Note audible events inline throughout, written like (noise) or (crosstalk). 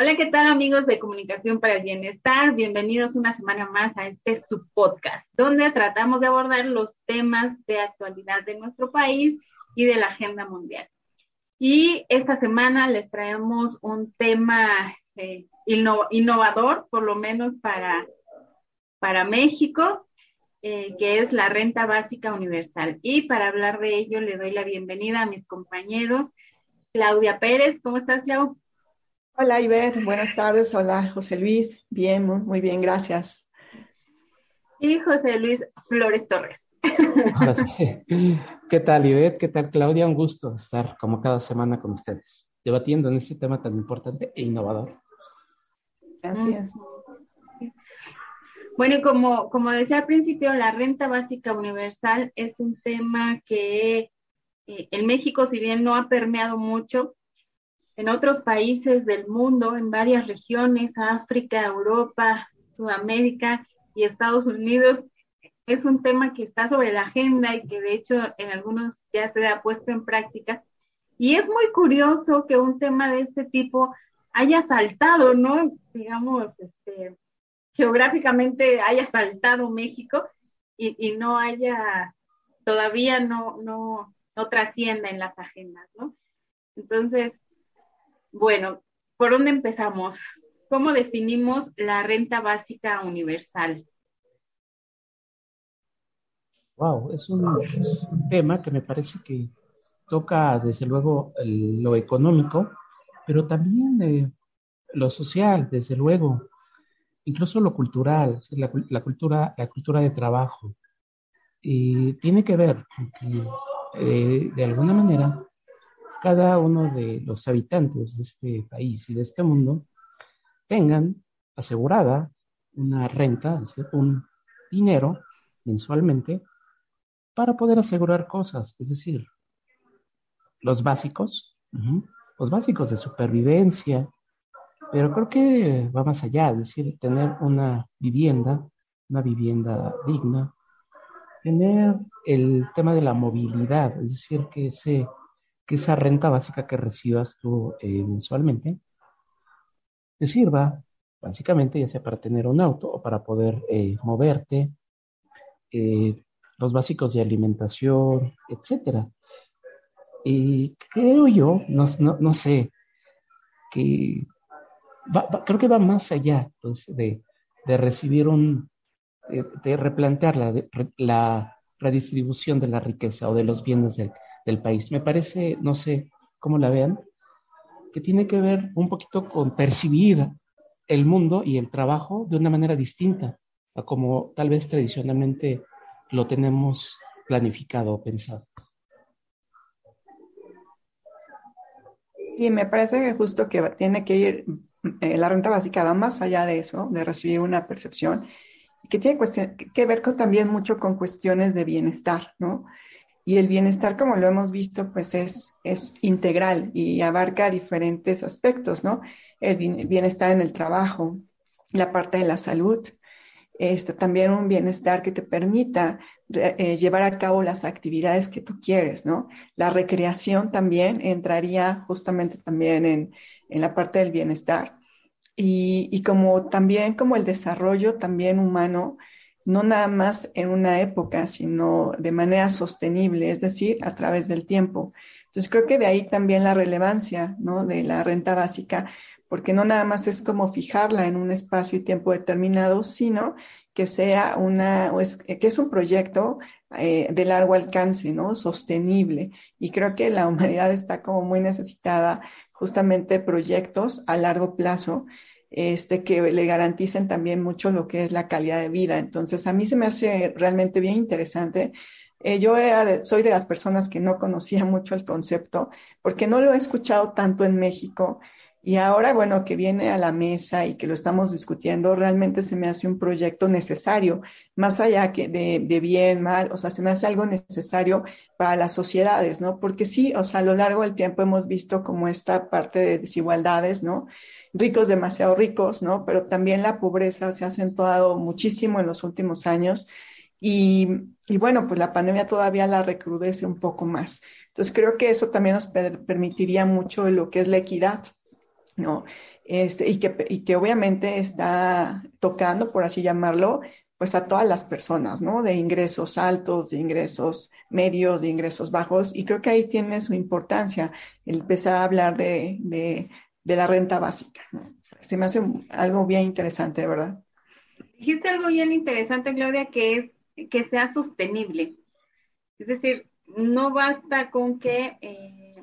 Hola, ¿qué tal amigos de Comunicación para el Bienestar? Bienvenidos una semana más a este subpodcast, donde tratamos de abordar los temas de actualidad de nuestro país y de la agenda mundial. Y esta semana les traemos un tema eh, innovador, por lo menos para, para México, eh, que es la renta básica universal. Y para hablar de ello, le doy la bienvenida a mis compañeros. Claudia Pérez, ¿cómo estás, Claudia? Hola Ivette, buenas tardes. Hola José Luis, bien, muy bien, gracias. Y José Luis Flores Torres. (laughs) ¿Qué tal Ivette? ¿Qué tal Claudia? Un gusto estar como cada semana con ustedes, debatiendo en este tema tan importante e innovador. Gracias. Bueno, y como, como decía al principio, la renta básica universal es un tema que eh, en México, si bien no ha permeado mucho, en otros países del mundo, en varias regiones, África, Europa, Sudamérica y Estados Unidos, es un tema que está sobre la agenda y que de hecho en algunos ya se ha puesto en práctica. Y es muy curioso que un tema de este tipo haya saltado, ¿no? Digamos, este, geográficamente haya saltado México y, y no haya, todavía no, no, no trascienda en las agendas, ¿no? Entonces, bueno, ¿por dónde empezamos? ¿Cómo definimos la renta básica universal? Wow, es un, tema que me parece que toca desde luego lo económico, pero también eh, lo social, desde luego, incluso lo cultural, la, cultura, la cultura de trabajo. Y tiene que ver que eh, de alguna manera cada uno de los habitantes de este país y de este mundo tengan asegurada una renta, un dinero mensualmente para poder asegurar cosas, es decir, los básicos, los básicos de supervivencia, pero creo que va más allá, es decir, tener una vivienda, una vivienda digna, tener el tema de la movilidad, es decir, que ese que esa renta básica que recibas tú eh, mensualmente te sirva básicamente ya sea para tener un auto o para poder eh, moverte, eh, los básicos de alimentación, etcétera. Y creo yo, no, sé, que creo que va más allá pues, de, recibir un, de, replantear la, la redistribución de la riqueza o de los bienes del, del país. Me parece, no sé cómo la vean, que tiene que ver un poquito con percibir el mundo y el trabajo de una manera distinta a como tal vez tradicionalmente lo tenemos planificado o pensado. Y me parece que justo que tiene que ir, eh, la renta básica va más allá de eso, de recibir una percepción, que tiene que ver también mucho con cuestiones de bienestar, ¿no? Y el bienestar, como lo hemos visto, pues es, es integral y abarca diferentes aspectos, ¿no? El bienestar en el trabajo, la parte de la salud, este, también un bienestar que te permita eh, llevar a cabo las actividades que tú quieres, ¿no? La recreación también entraría justamente también en, en la parte del bienestar. Y, y, como también como el desarrollo también humano no nada más en una época, sino de manera sostenible, es decir, a través del tiempo. Entonces creo que de ahí también la relevancia ¿no? de la renta básica, porque no nada más es como fijarla en un espacio y tiempo determinado, sino que sea una, que es un proyecto eh, de largo alcance, ¿no? Sostenible. Y creo que la humanidad está como muy necesitada justamente proyectos a largo plazo este, que le garanticen también mucho lo que es la calidad de vida. Entonces, a mí se me hace realmente bien interesante. Eh, yo soy de las personas que no conocía (laughs) mucho el concepto porque no lo he escuchado tanto en México. Y ahora, bueno, que viene a la mesa y que lo estamos discutiendo, realmente se me hace un proyecto necesario, más allá que de, de, bien, mal, o sea, se me hace algo necesario para las sociedades, ¿no? Porque sí, o sea, a lo largo del tiempo hemos visto como esta parte de desigualdades, ¿no? Ricos demasiado ricos, ¿no? Pero también la pobreza se ha acentuado muchísimo en los últimos años y, bueno, pues la pandemia todavía la recrudece un poco más. Entonces creo que eso también nos permitiría mucho lo que es la equidad ¿no? Este, y, que, y que obviamente está tocando, por así llamarlo, pues a todas las personas, ¿no? De ingresos altos, de ingresos medios, de ingresos bajos, y creo que ahí tiene su importancia empezar a hablar de, de la renta básica. Se me hace algo bien interesante, verdad. Dijiste algo bien interesante, Claudia, que es que sea sostenible. Es decir, no basta con que eh,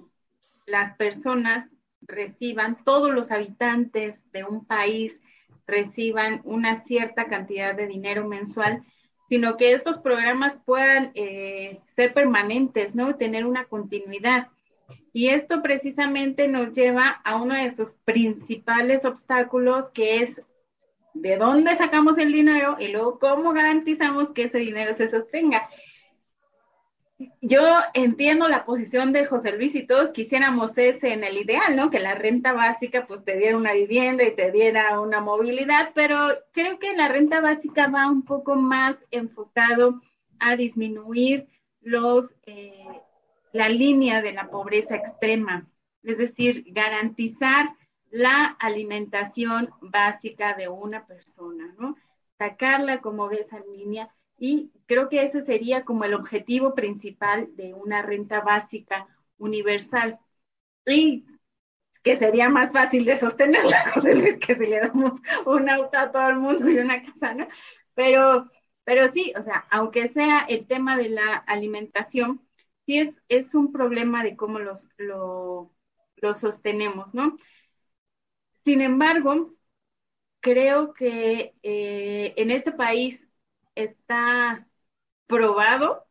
las personas reciban, todos los habitantes de un país reciban una cierta cantidad de dinero mensual, sino que estos programas puedan eh, ser permanentes, ¿no? Tener una continuidad. Y esto precisamente nos lleva a uno de sus principales obstáculos, que es de dónde sacamos el dinero y luego cómo garantizamos que ese dinero se sostenga. Yo entiendo la posición de José Luis y todos quisiéramos ese en el ideal, ¿no? Que la renta básica pues te diera una vivienda y te diera una movilidad, pero creo que la renta básica va un poco más enfocado a disminuir los, eh, la línea de la pobreza extrema, es decir, garantizar la alimentación básica de una persona, ¿no? Sacarla como de esa línea y creo que ese sería como el objetivo principal de una renta básica universal. Y que sería más fácil de sostenerla, (laughs) José Luis, que si le damos un auto a todo el mundo y una casa, ¿no? Pero, pero sí, o sea, aunque sea el tema de la alimentación, sí es, es un problema de cómo los, lo, lo sostenemos, ¿no? Sin embargo, creo que eh, en este país está probado,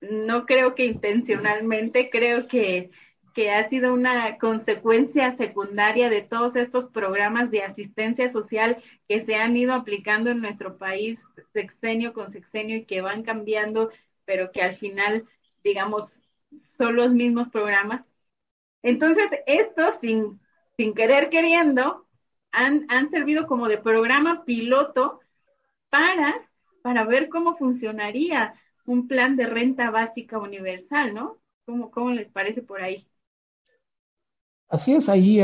no creo que intencionalmente, creo que, que ha sido una consecuencia secundaria de todos estos programas de asistencia social que se han ido aplicando en nuestro país sexenio con sexenio y que van cambiando, pero que al final, digamos, son los mismos programas. Entonces, esto sin sin querer queriendo, han, servido como de programa piloto para, para ver cómo funcionaría un plan de renta básica universal, ¿no? ¿Cómo, cómo les parece por ahí? Así es, ahí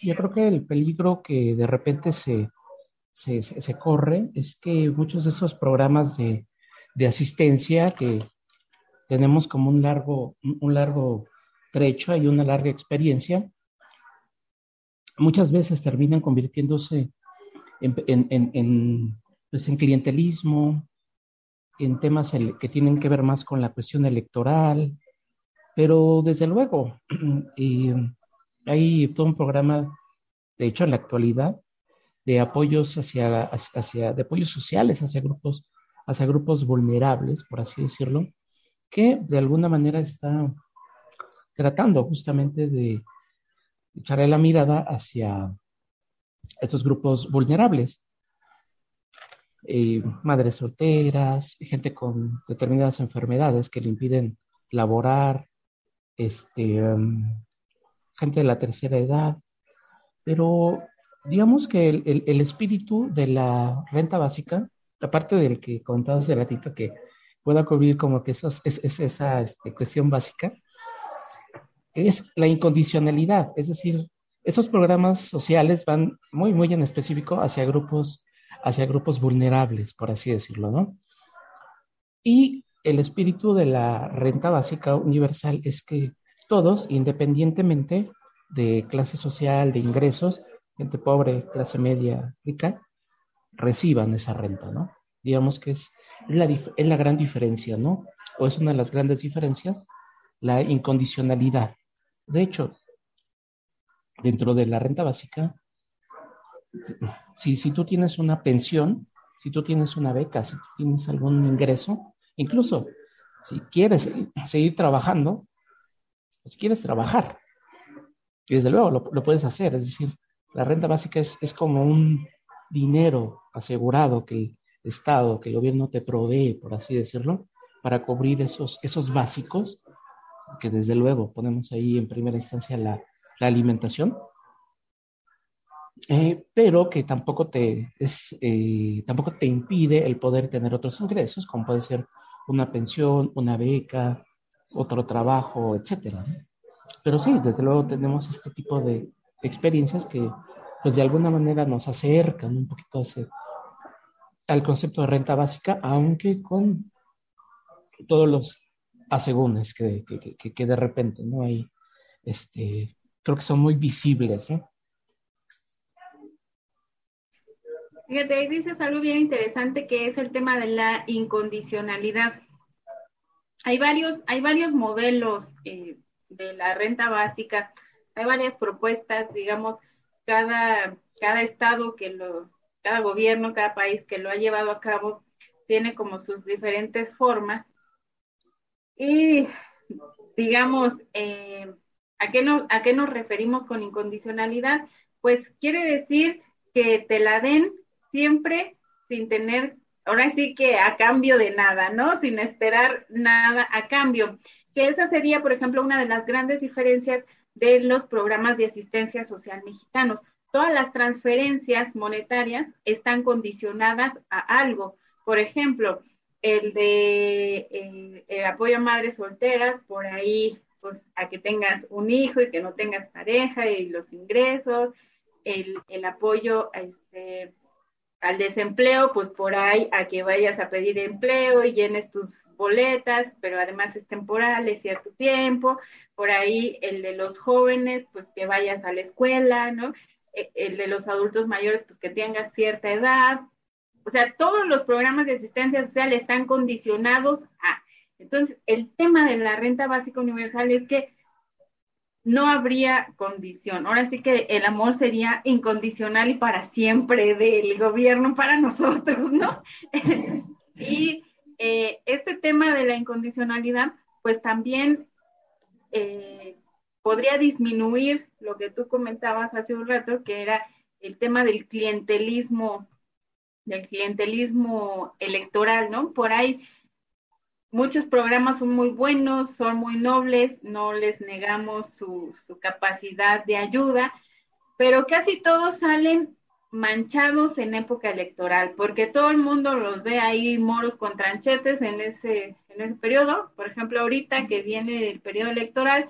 yo creo que el peligro que de repente se, se, corre es que muchos de esos programas de, de, asistencia que tenemos como un largo, un largo trecho y una larga experiencia, muchas veces terminan convirtiéndose en, en, pues, clientelismo, en temas que tienen que ver más con la cuestión electoral, pero desde luego (clears throat) hay todo un programa, de hecho en la actualidad, de apoyos hacia, hacia, de apoyos sociales hacia grupos, hacia grupos vulnerables, por así decirlo, que de alguna manera está tratando justamente de echarle la mirada hacia estos grupos vulnerables. Eh, madres solteras, gente con determinadas enfermedades que le impiden laborar, este, um, gente de la tercera edad, pero digamos que el, espíritu de la renta básica, aparte del que comentabas hace ratito, que pueda cubrir como que es, esa este, cuestión básica, es la incondicionalidad, es decir, esos programas sociales van muy, muy en específico hacia grupos, hacia grupos vulnerables, por así decirlo, ¿no? Y el espíritu de la renta básica universal es que todos, independientemente de clase social, de ingresos, gente pobre, clase media, rica, reciban esa renta, ¿no? Digamos que es la, es la gran diferencia, ¿no? O es una de las grandes diferencias, la incondicionalidad. De hecho, dentro de la renta básica, si, si tú tienes una pensión, si tú tienes una beca, si tú tienes algún ingreso, incluso si quieres seguir trabajando, si quieres trabajar, y desde luego lo, puedes hacer, es decir, la renta básica es, es, como un dinero asegurado que el Estado, que el gobierno te provee, por así decirlo, para cubrir esos, esos básicos que desde luego ponemos ahí en primera instancia la, alimentación, eh, pero que tampoco te, eh, tampoco te impide el poder tener otros ingresos, como puede ser una pensión, una beca, otro trabajo, etcétera. Pero sí, desde luego tenemos este tipo de, experiencias que pues de alguna manera nos acercan un poquito al concepto de renta básica, aunque con todos los asegúnes que, que, que, de repente no hay, este, creo que son muy visibles. ¿no? Fíjate, ahí dices algo bien interesante que es el tema de la incondicionalidad. Hay varios, hay varios modelos eh, de la renta básica, hay varias propuestas, digamos, cada, cada estado que lo, cada gobierno, cada país que lo ha llevado a cabo tiene como sus diferentes formas. Y digamos, eh, ¿a, qué no, ¿a qué nos referimos con incondicionalidad? Pues quiere decir que te la den siempre sin tener, ahora sí que a cambio de nada, ¿no? Sin esperar nada a cambio. Que esa sería, por ejemplo, una de las grandes diferencias de los programas de asistencia social mexicanos. Todas las transferencias monetarias están condicionadas a algo. Por ejemplo, el de eh, el apoyo a madres solteras, por ahí, pues a que tengas un hijo y que no tengas pareja y los ingresos, el, el apoyo este, al desempleo, pues por ahí a que vayas a pedir empleo y llenes tus boletas, pero además es temporal, es cierto tiempo, por ahí el de los jóvenes, pues que vayas a la escuela, ¿no? E, el de los adultos mayores, pues que tengas cierta edad. O sea, todos los programas de asistencia social están condicionados a. Entonces, el tema de la renta básica universal es que no habría condición. Ahora sí que el amor sería incondicional y para siempre del gobierno para nosotros, ¿no? (laughs) y eh, este tema de la incondicionalidad, pues también eh, podría disminuir lo que tú comentabas hace un rato, que era el tema del clientelismo, del clientelismo electoral, ¿no? Por ahí muchos programas son muy buenos, son muy nobles, no les negamos su, capacidad de ayuda, pero casi todos salen manchados en época electoral, porque todo el mundo los ve ahí moros con tranchetes en ese, en ese periodo. Por ejemplo, ahorita que viene el periodo electoral,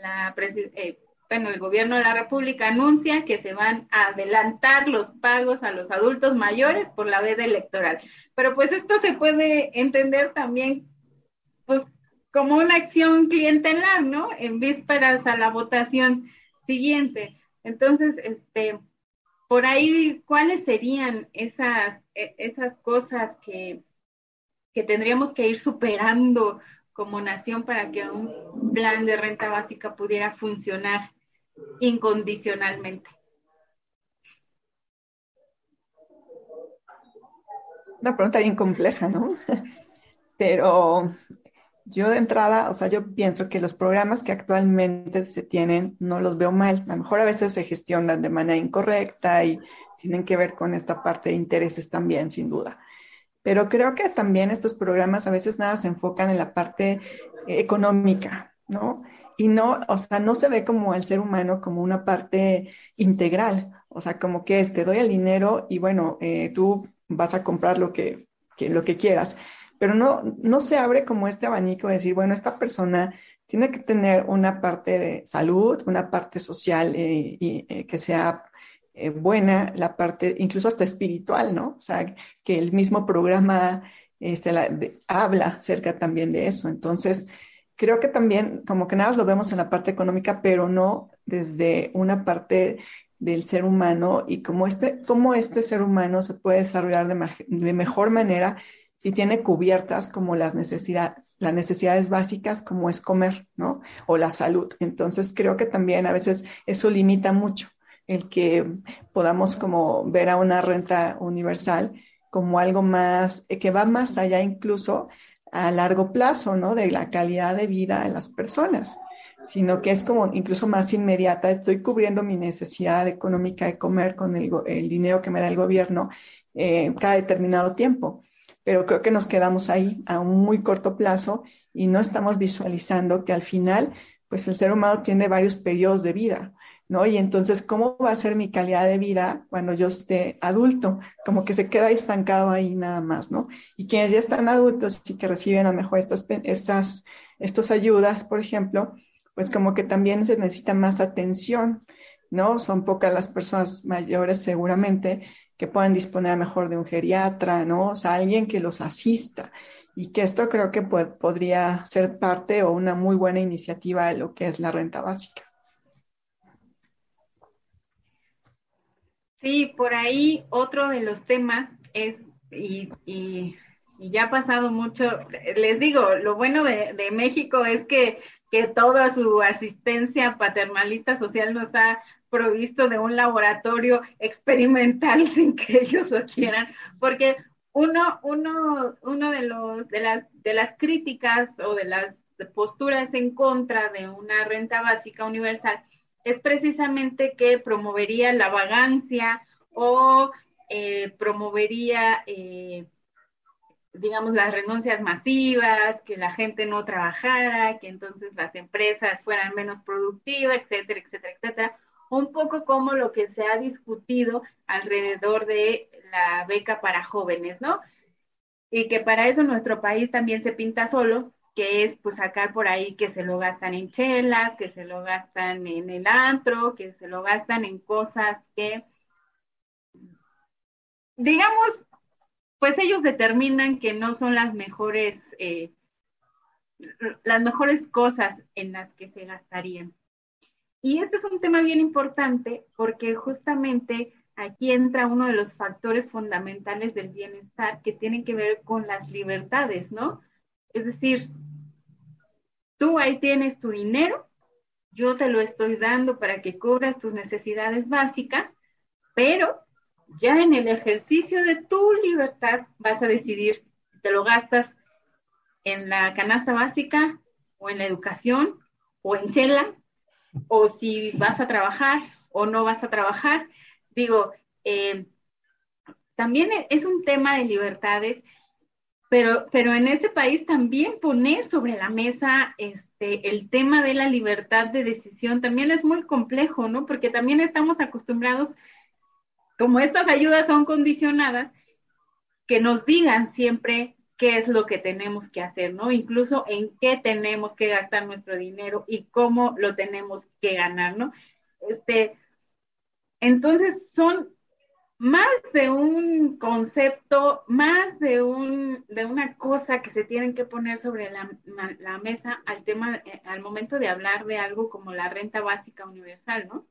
la eh, bueno, el gobierno de la República anuncia que se van a adelantar los pagos a los adultos mayores por la veda electoral. Pero pues esto se puede entender también pues como una acción clientelar, ¿no? En vísperas a la votación siguiente. Entonces, este, por ahí, ¿cuáles serían esas, e, esas cosas que, que tendríamos que ir superando como nación para que un plan de renta básica pudiera funcionar incondicionalmente? Una pregunta bien compleja, ¿no? (laughs) Pero yo de entrada, o sea, yo pienso que los programas que actualmente se tienen no los veo mal. A lo mejor a veces se gestionan de manera incorrecta y tienen que ver con esta parte de intereses también, sin duda. Pero creo que también estos programas a veces nada se enfocan en la parte económica, ¿no? Y no, o sea, no se ve como al ser humano como una parte integral, o sea, como que es, te doy el dinero y bueno, eh, tú vas a comprar lo que, lo que quieras, pero no, no se abre como este abanico de decir, bueno, esta persona tiene que tener una parte de salud, una parte social eh, eh, que sea buena la parte, incluso hasta espiritual, ¿no? O sea, que el mismo programa este, habla acerca también de eso. Entonces, creo que también como que nada lo vemos en la parte económica, pero no desde una parte del ser humano y cómo este, cómo este ser humano se puede desarrollar de, mejor manera si tiene cubiertas como las, necesidad, las necesidades básicas como es comer, ¿no? O la salud. Entonces creo que también a veces eso limita mucho el que podamos como ver a una renta universal como algo más, eh, que va más allá incluso a largo plazo, ¿no? De la calidad de vida de las personas, sino que es como incluso más inmediata, estoy cubriendo mi necesidad económica de comer con el, dinero que me da el gobierno eh, cada determinado tiempo. Pero creo que nos quedamos ahí a un muy corto plazo y no estamos visualizando que al final, pues el ser humano tiene varios periodos de vida Y entonces, ¿cómo va a ser mi calidad de vida cuando yo esté adulto? Como que se queda estancado ahí nada más, ¿no? Y quienes ya están adultos y que reciben a lo mejor estas, estas, estas ayudas, por ejemplo, pues como que también se necesita más atención. ¿no? Son pocas las personas mayores seguramente que puedan disponer mejor de un geriatra, ¿no? O sea, alguien que los asista y que esto creo que podría ser parte o una muy buena iniciativa de lo que es la renta básica. Sí, por ahí otro de los temas es, y, ya ha pasado mucho, les digo, lo bueno de, de México es que, que toda su asistencia paternalista social nos ha provisto de un laboratorio experimental (laughs) sin que ellos lo quieran, porque uno, uno, uno de, los, de, las, de las críticas o de las posturas en contra de una renta básica universal es precisamente que promovería la vagancia o eh, promovería, eh, digamos, las renuncias masivas, que la gente no trabajara, que entonces las empresas fueran menos productivas, etcétera, etcétera, etcétera. Un poco como lo que se ha discutido alrededor de la beca para jóvenes, ¿no? Y que para eso nuestro país también se pinta solo, que es pues sacar por ahí que se lo gastan en chelas, que se lo gastan en el antro, que se lo gastan en cosas que, digamos, pues ellos determinan que no son las mejores, eh, las mejores cosas en las que se gastarían. Y este es un tema bien importante porque justamente aquí entra uno de los factores fundamentales del bienestar que tienen que ver con las libertades, ¿no? Es decir, tú ahí tienes tu dinero, yo te lo estoy dando para que cubras tus necesidades básicas, pero ya en el ejercicio de tu libertad vas a decidir si te lo gastas en la canasta básica o en la educación o en chelas o si vas a trabajar o no vas a trabajar. Digo, eh, también es un tema de libertades, pero, pero en este país también poner sobre la mesa este, el tema de la libertad de decisión también es muy complejo, ¿no? Porque también estamos acostumbrados, como estas ayudas son condicionadas, que nos digan siempre qué es lo que tenemos que hacer, ¿no? Incluso en qué tenemos que gastar nuestro dinero y cómo lo tenemos que ganar, ¿no? Este, entonces son más de un concepto, más de, un, de una cosa que se tienen que poner sobre la, la, mesa al tema, eh, al momento de hablar de algo como la renta básica universal, ¿no?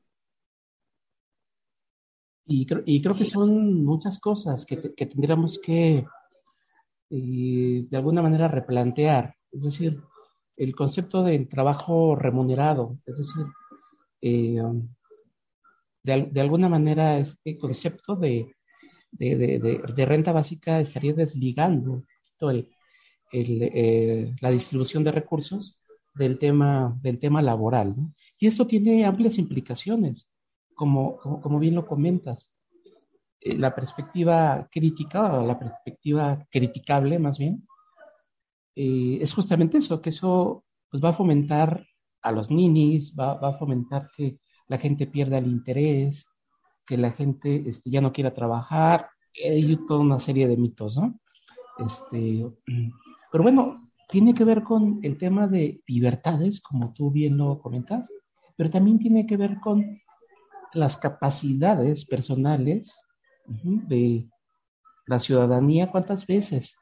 Y creo, y creo que son muchas cosas que, que tendríamos que eh, de alguna manera replantear. Es decir, el concepto del trabajo remunerado, es decir, eh, de, alguna manera este concepto de, renta básica estaría desligando el, eh, la distribución de recursos del tema, del tema laboral. Y esto tiene amplias implicaciones, como, como, bien lo comentas. Eh, la perspectiva crítica, o la perspectiva criticable más bien, eh, es justamente eso, que eso pues, va a fomentar a los ninis, va, va a fomentar que la gente pierda el interés, que la gente este, ya no quiera trabajar, hay toda una serie de mitos, ¿no? Este, (clears throat) pero bueno, tiene que ver con el tema de libertades, como tú bien lo comentas, pero también tiene que ver con las capacidades personales de la ciudadanía. ¿Cuántas veces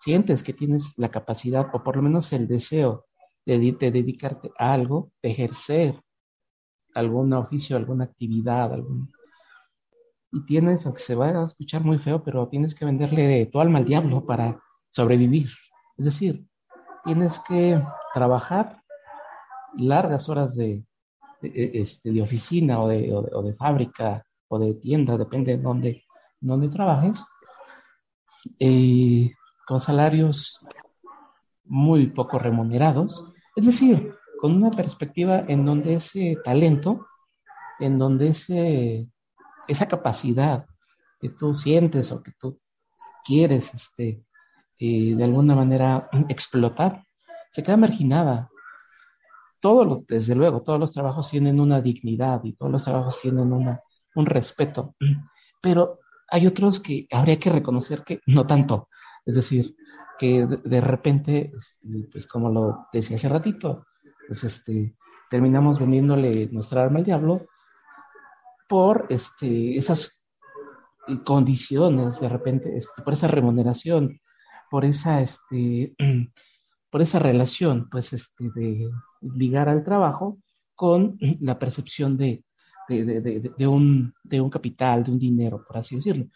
sientes que tienes la capacidad o por lo menos el deseo de, de dedicarte a algo, de ejercer algún oficio, alguna actividad, algún... y tienes, aunque se va a escuchar muy feo, pero tienes que venderle tu alma al diablo para sobrevivir. Es decir, tienes que trabajar largas horas de, de, este, oficina o de, o de, fábrica o de tienda, depende de dónde, dónde trabajes, con salarios muy poco remunerados. Es decir, con una perspectiva en donde ese talento, en donde ese, esa capacidad que tú sientes o que tú quieres este, eh, de alguna manera (clears throat) explotar, se queda marginada. Todo lo, desde luego, todos los trabajos tienen una dignidad y todos los trabajos tienen una, un respeto, (clears throat) pero hay otros que habría que reconocer que no tanto. Es decir, que de, de repente, este, pues como lo decía hace ratito, pues este, terminamos vendiéndole nuestra arma al diablo por este, esas condiciones, de repente, este, por esa remuneración, por esa, este, (clears throat) por esa relación, pues, este, de ligar al trabajo con (clears throat) la percepción de, de, un, de un capital, de un dinero, por así decirlo.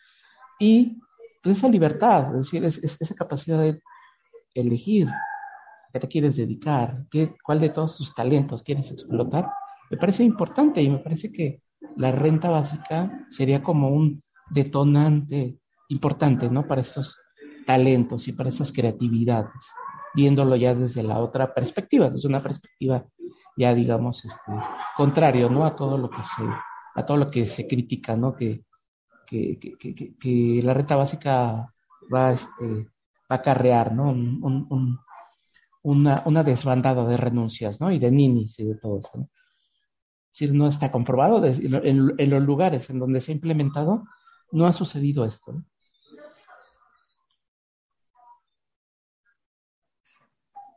Y pues, esa libertad, es decir, es, esa capacidad de elegir qué te quieres dedicar, qué, cuál de todos tus talentos quieres explotar, me parece importante y me parece que la renta básica sería como un detonante importante, ¿no? Para estos talentos y para esas creatividades, viéndolo ya desde la otra perspectiva, desde una perspectiva ya, digamos, este, contrario, ¿no? A todo lo que se, a todo lo que se critica, ¿no? Que, que, que, que la renta básica va, este, va a acarrear, ¿no? Un, una, una, desbandada de renuncias, ¿no? Y de ninis y de todo eso, ¿no? Es decir, no está comprobado en, los lugares en donde se ha implementado, no ha sucedido esto. ¿no?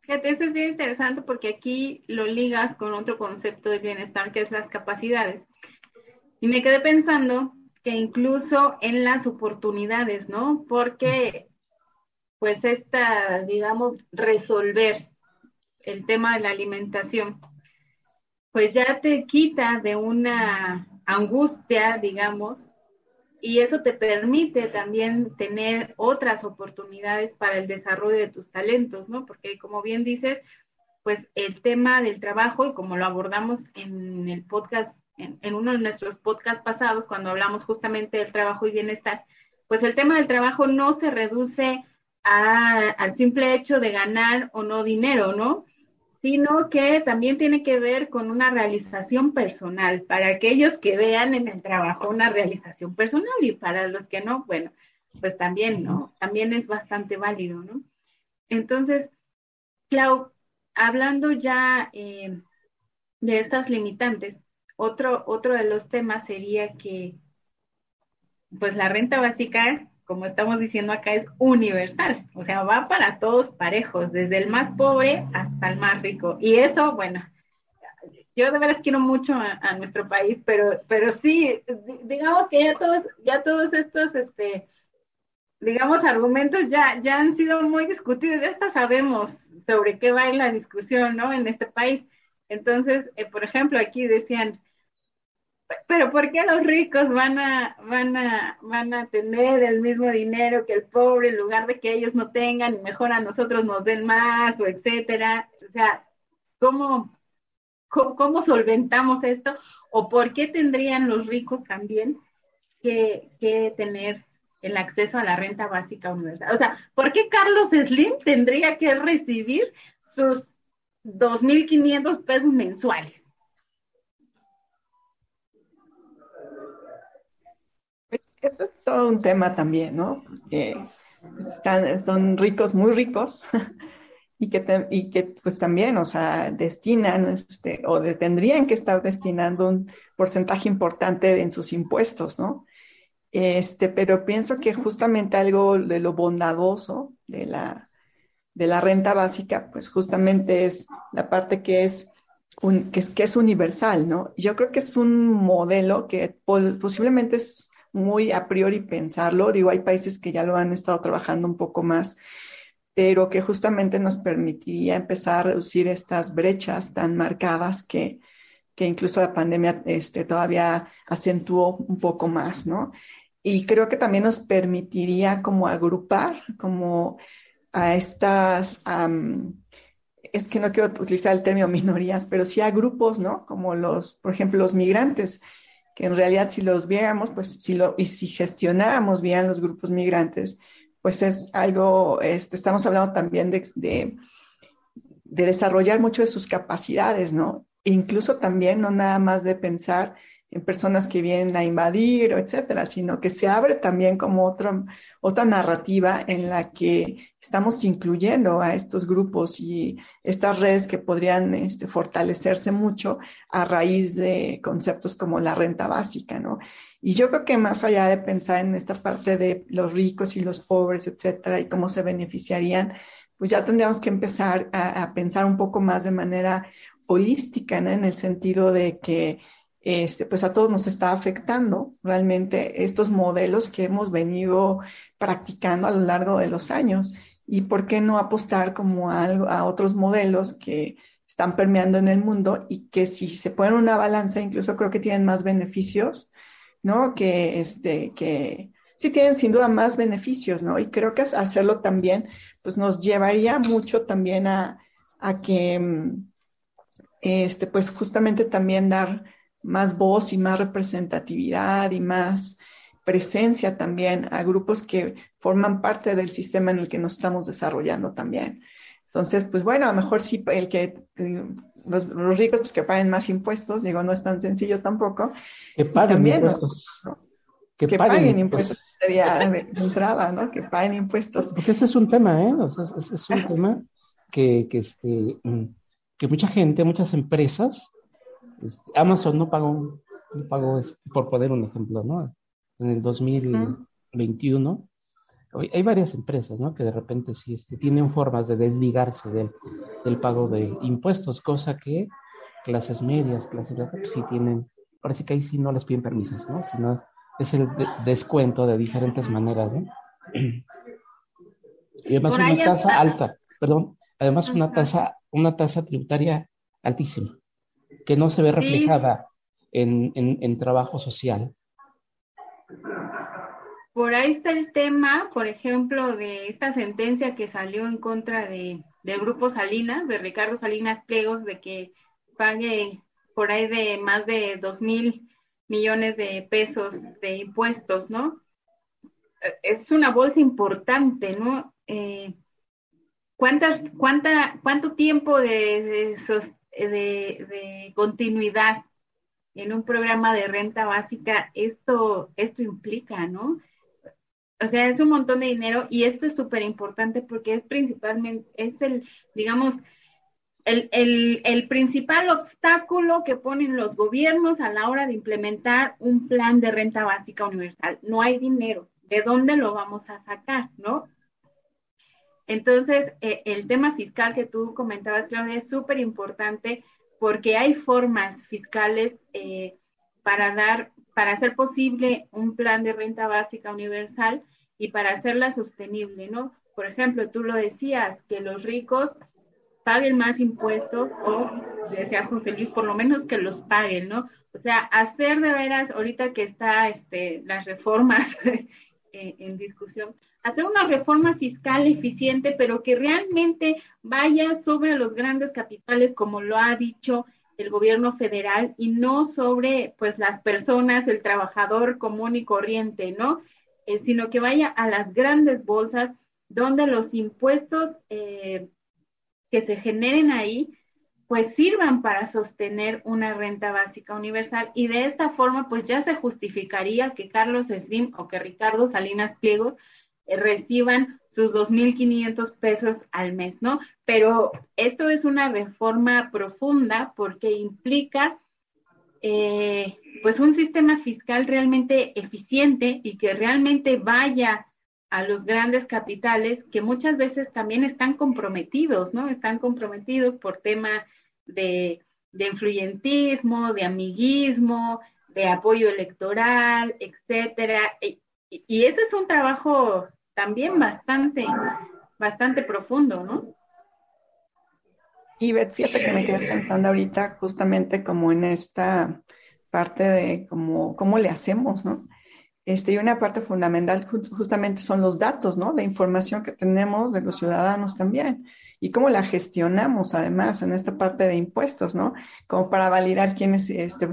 Fíjate, eso es bien interesante porque aquí lo ligas con otro concepto de bienestar que es las capacidades. Y me quedé pensando que incluso en las oportunidades, ¿no? Porque, pues, esta, digamos, resolver el tema de la alimentación, pues ya te quita de una angustia, digamos, y eso te permite también tener otras oportunidades para el desarrollo de tus talentos, ¿no? Porque como bien dices, pues el tema del trabajo, y como lo abordamos en el podcast, en, uno de nuestros podcasts pasados, cuando hablamos justamente del trabajo y bienestar, pues el tema del trabajo no se reduce al simple hecho de ganar o no dinero, ¿no? sino que también tiene que ver con una realización personal, para aquellos que vean en el trabajo una realización personal y para los que no, bueno, pues también, ¿no? También es bastante válido, ¿no? Entonces, Clau, hablando ya eh, de estas limitantes, otro, otro de los temas sería que, pues la renta básica como estamos diciendo acá, es universal, o sea, va para todos parejos, desde el más pobre hasta el más rico. Y eso, bueno, yo de veras quiero mucho a, nuestro país, pero, pero sí, digamos que ya todos, ya todos estos, este, digamos, argumentos ya, ya han sido muy discutidos, ya hasta sabemos sobre qué va en la discusión, ¿no? En este país. Entonces, eh, por ejemplo, aquí decían, pero ¿por qué los ricos van a, van a, van a tener el mismo dinero que el pobre en lugar de que ellos no tengan y mejor a nosotros nos den más o etcétera? O sea, ¿cómo, cómo, solventamos esto? ¿O por qué tendrían los ricos también que, que tener el acceso a la renta básica universal? O sea, ¿por qué Carlos Slim tendría que recibir sus 2.500 pesos mensuales? Esto es todo un tema también, ¿no? Que están, son ricos, muy ricos, (laughs) y que, y que pues también, o sea, destinan este, o tendrían que estar destinando un porcentaje importante en sus impuestos, ¿no? Este, pero pienso que justamente algo de lo bondadoso de la, de la renta básica, pues justamente es la parte que es, un, que es, que es universal, ¿no? Yo creo que es un modelo que posiblemente es muy a priori pensarlo. Digo, hay países que ya lo han estado trabajando un poco más, pero que justamente nos permitiría empezar a reducir estas brechas tan marcadas que, que incluso la pandemia este, todavía acentuó un poco más, ¿no? Y creo que también nos permitiría como agrupar como a estas, es que no quiero utilizar el término minorías, pero sí a grupos, ¿no? Como los, por ejemplo, los migrantes, que en realidad si los viéramos, pues si lo, y si gestionáramos bien los grupos migrantes, pues es algo, este, estamos hablando también de, de, de desarrollar mucho de sus capacidades, ¿no? Incluso también no nada más de pensar en personas que vienen a invadir, etcétera, sino que se abre también como otra, otra narrativa en la que estamos incluyendo a estos grupos y estas redes que podrían este, fortalecerse mucho a raíz de conceptos como la renta básica, ¿no? Y yo creo que más allá de pensar en esta parte de los ricos y los pobres, etcétera, y cómo se beneficiarían, pues ya tendríamos que empezar a, a pensar un poco más de manera holística, ¿no? En el sentido de que este, pues a todos nos está afectando realmente estos modelos que hemos venido practicando a lo largo de los años. ¿Y por qué no apostar como a, a otros modelos que están permeando en el mundo y que si se ponen una balanza, incluso creo que tienen más beneficios, ¿no? Que, este, que sí tienen sin duda más beneficios, ¿no? Y creo que hacerlo también, pues nos llevaría mucho también a, a que, este, pues justamente también dar más voz y más representatividad y más presencia también a grupos que forman parte del sistema en el que nos estamos desarrollando también. Entonces, pues bueno, a lo mejor sí, el que eh, los, ricos pues que paguen más impuestos, digo, no es tan sencillo tampoco. Que paguen impuestos. Que, paguen, impuestos. Sería de entrada, ¿no? Que paguen impuestos. Porque ese es un tema, ¿eh? O sea, ese es un (laughs) tema que, que, este, mm, que mucha gente, muchas empresas, este, Amazon no pagó, no pagó este, por poner un ejemplo, ¿no? En el 2021, hay varias empresas, ¿no? Que de repente sí este, tienen formas de desligarse del, del pago de impuestos, cosa que clases medias, clases bajas, pues sí tienen, parece que ahí sí no les piden permisos, ¿no? Sino es el descuento de diferentes maneras, ¿no? Y además una tasa alta, perdón, además una tasa, una tasa tributaria altísima, que no se ve reflejada en, en trabajo social por ahí está el tema, por ejemplo, de esta sentencia que salió en contra de, del grupo Salinas, de Ricardo Salinas Pliegos, de que pague por ahí de más de dos mil millones de pesos de impuestos, ¿no? Es una bolsa importante, ¿no? Eh, ¿cuántas, cuánta, ¿Cuánto tiempo de, de, de, continuidad en un programa de renta básica esto, esto implica, ¿no? o sea, es un montón de dinero y esto es súper importante porque es principalmente, es el, digamos, el, el, principal obstáculo que ponen los gobiernos a la hora de implementar un plan de renta básica universal. No hay dinero. ¿De dónde lo vamos a sacar, no? Entonces, eh, el tema fiscal que tú comentabas, Claudia, es súper importante porque hay formas fiscales eh, para dar para hacer posible un plan de renta básica universal y para hacerla sostenible, ¿no? Por ejemplo, tú lo decías, que los ricos paguen más impuestos o, decía José Luis, por lo menos que los paguen, ¿no? O sea, hacer de veras, ahorita que está este, las reformas (laughs) en discusión, hacer una reforma fiscal eficiente, pero que realmente vaya sobre los grandes capitales, como lo ha dicho el gobierno federal y no sobre pues las personas, el trabajador común y corriente, ¿no? Eh, sino que vaya a las grandes bolsas donde los impuestos eh, que se generen ahí pues sirvan para sostener una renta básica universal y de esta forma pues ya se justificaría que Carlos Slim o que Ricardo Salinas Pliegos eh, reciban sus 2.500 pesos al mes, ¿no? Pero eso es una reforma profunda porque implica eh, pues un sistema fiscal realmente eficiente y que realmente vaya a los grandes capitales que muchas veces también están comprometidos, ¿no? Están comprometidos por tema de, influyentismo, de amiguismo, de apoyo electoral, etcétera. Y, y ese es un trabajo también bastante, bastante profundo, ¿no? Y Beth, fíjate que me quedé pensando ahorita justamente como en esta parte de cómo, cómo le hacemos, ¿no? Este, y una parte fundamental justamente son los datos, ¿no? La información que tenemos de los ciudadanos también y cómo la gestionamos además en esta parte de impuestos, ¿no? Como para validar quiénes este,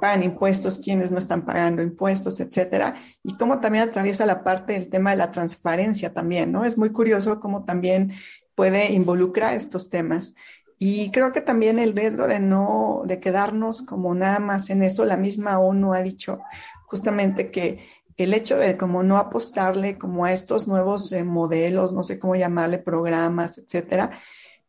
pagan impuestos, quiénes no están pagando impuestos, etcétera. Y cómo también atraviesa la parte del tema de la transparencia también, ¿no? Es muy curioso cómo también puede involucrar estos temas. Y creo que también el riesgo de no, de quedarnos como nada más en eso, la misma ONU ha dicho justamente que el hecho de como no apostarle como a estos nuevos eh, modelos, no sé cómo llamarle, programas, etcétera,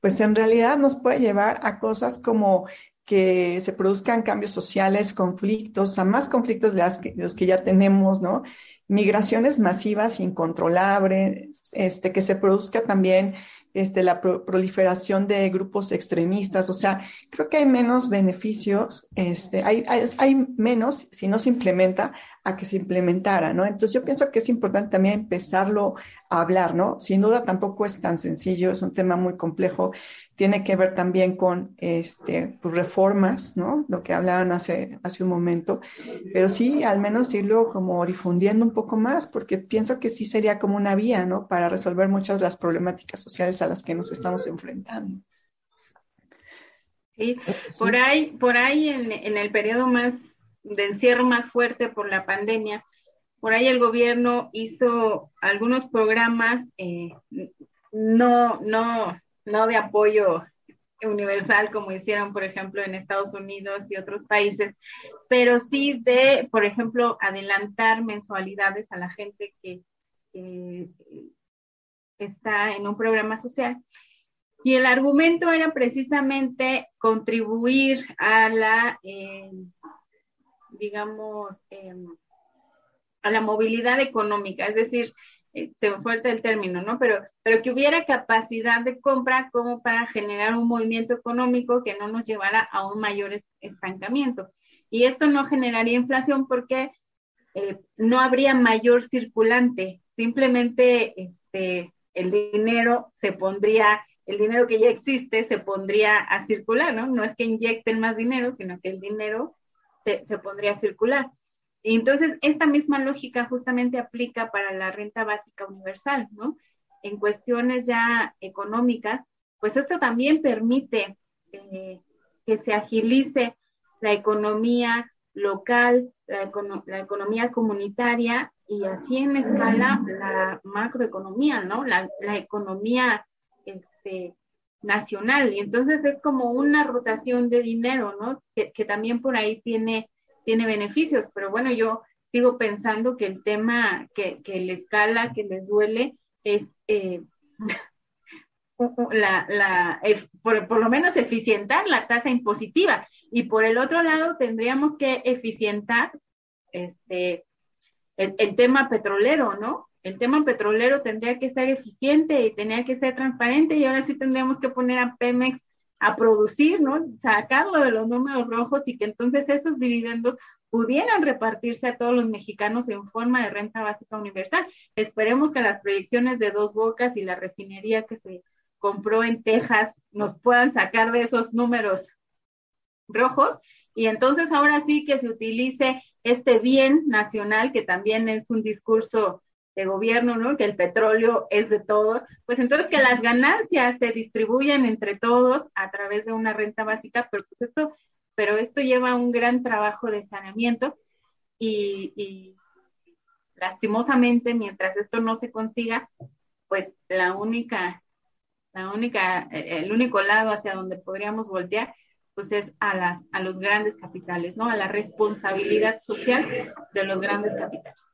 pues en realidad nos puede llevar a cosas como que se produzcan cambios sociales, conflictos, a más conflictos de los que ya tenemos, ¿no? migraciones masivas, incontrolables, este, que se produzca también este, la proliferación de grupos extremistas. O sea, creo que hay menos beneficios, este, hay, hay, hay, menos si no se implementa a que se implementara, ¿no? Entonces yo pienso que es importante también empezarlo a hablar, ¿no? Sin duda tampoco es tan sencillo, es un tema muy complejo, tiene que ver también con este, pues, reformas, ¿no? Lo que hablaban hace, hace un momento, pero sí al menos irlo como difundiendo un poco más, porque pienso que sí sería como una vía, ¿no? Para resolver muchas de las problemáticas sociales a las que nos estamos enfrentando. Sí, por ahí, por ahí en, en el periodo más de encierro más fuerte por la pandemia, por ahí el gobierno hizo algunos programas, eh, no, no, no de apoyo universal como hicieron, por ejemplo, en Estados Unidos y otros países, pero sí de, por ejemplo, adelantar mensualidades a la gente que, está en un programa social. Y el argumento era precisamente contribuir a la eh, digamos, em, a la movilidad económica, es decir, eh, se me falta el término, ¿no? Pero, pero que hubiera capacidad de compra como para generar un movimiento económico que no nos llevara a un mayor estancamiento. Y esto no generaría inflación porque eh, no habría mayor circulante, simplemente este, el dinero se pondría, el dinero que ya existe se pondría a circular, ¿no? No es que inyecten más dinero, sino que el dinero se, pondría a circular. Entonces, esta misma lógica justamente aplica para la renta básica universal, ¿no? En cuestiones ya económicas, pues esto también permite eh, que se agilice la economía local, la, la, economía comunitaria y así en escala la macroeconomía, ¿no? La, la economía este, nacional. Y entonces es como una rotación de dinero, ¿no? Que, también por ahí tiene, tiene beneficios. Pero bueno, yo sigo pensando que el tema que, que les escala, que les duele, es eh, (laughs) la, la por, por, lo menos eficientar la tasa impositiva. Y por el otro lado, tendríamos que eficientar este, el, el tema petrolero, ¿no? El tema petrolero tendría que ser eficiente y tenía que ser transparente y ahora sí tendríamos que poner a Pemex a producir, ¿no? Sacarlo de los números rojos y que entonces esos dividendos pudieran repartirse a todos los mexicanos en forma de renta básica universal. Esperemos que las proyecciones de Dos Bocas y la refinería que se compró en Texas nos puedan sacar de esos números rojos y entonces ahora sí que se utilice este bien nacional que también es un discurso de gobierno, ¿no? Que el petróleo es de todos, pues entonces que las ganancias se distribuyan entre todos a través de una renta básica, pero pues esto, pero esto lleva un gran trabajo de saneamiento y, lastimosamente mientras esto no se consiga, pues la única, la única, el único lado hacia donde podríamos voltear, pues es a las, a los grandes capitales, ¿no? A la responsabilidad social de los grandes capitales.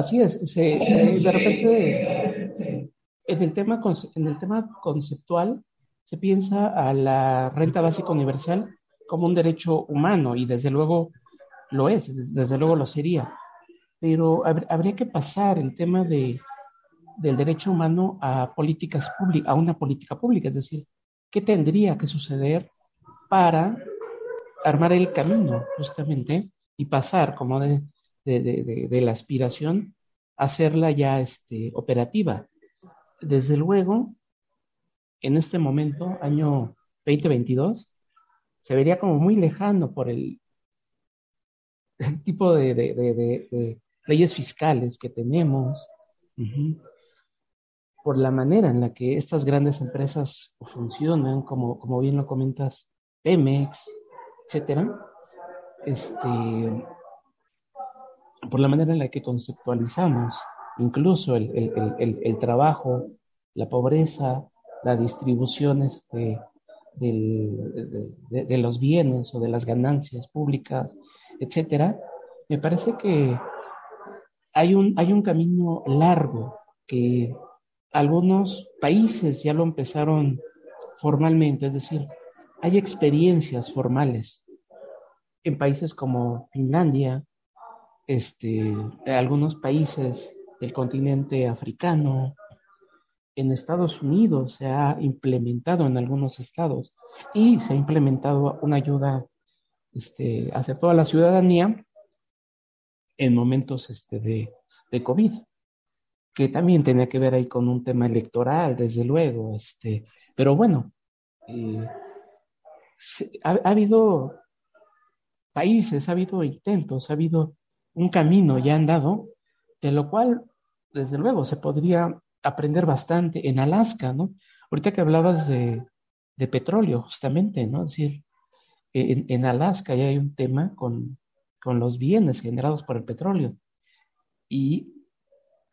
Así es, de repente en el, tema, en el tema conceptual se piensa a la renta básica universal como un derecho humano y desde luego lo es, desde luego lo sería, pero habría que pasar el tema de, del derecho humano a políticas públicas, a una política pública, es decir, ¿qué tendría que suceder para armar el camino justamente y pasar como de, de, la aspiración, hacerla ya este, operativa. Desde luego, en este momento, año 2022, se vería como muy lejano por el, tipo de, leyes fiscales que tenemos, por la manera en la que estas grandes empresas funcionan, como, como bien lo comentas, Pemex, etcétera. Este, por la manera en la que conceptualizamos incluso el, trabajo, la pobreza, la distribución este, de, los bienes o de las ganancias públicas, etcétera, me parece que hay un, hay un camino largo que algunos países ya lo empezaron formalmente, es decir, hay experiencias formales en países como Finlandia, este, algunos países del continente africano, en Estados Unidos se ha implementado en algunos estados y se ha implementado una ayuda este, hacia toda la ciudadanía en momentos este, de, de COVID, que también tenía que ver ahí con un tema electoral, desde luego, este, pero bueno, eh, ha, ha, habido países, ha habido intentos, ha habido un camino ya andado, de lo cual, desde luego, se podría aprender bastante en Alaska, ¿no? Ahorita que hablabas de, de petróleo, justamente, ¿no? Es decir, en, en, Alaska ya hay un tema con, con los bienes generados por el petróleo. Y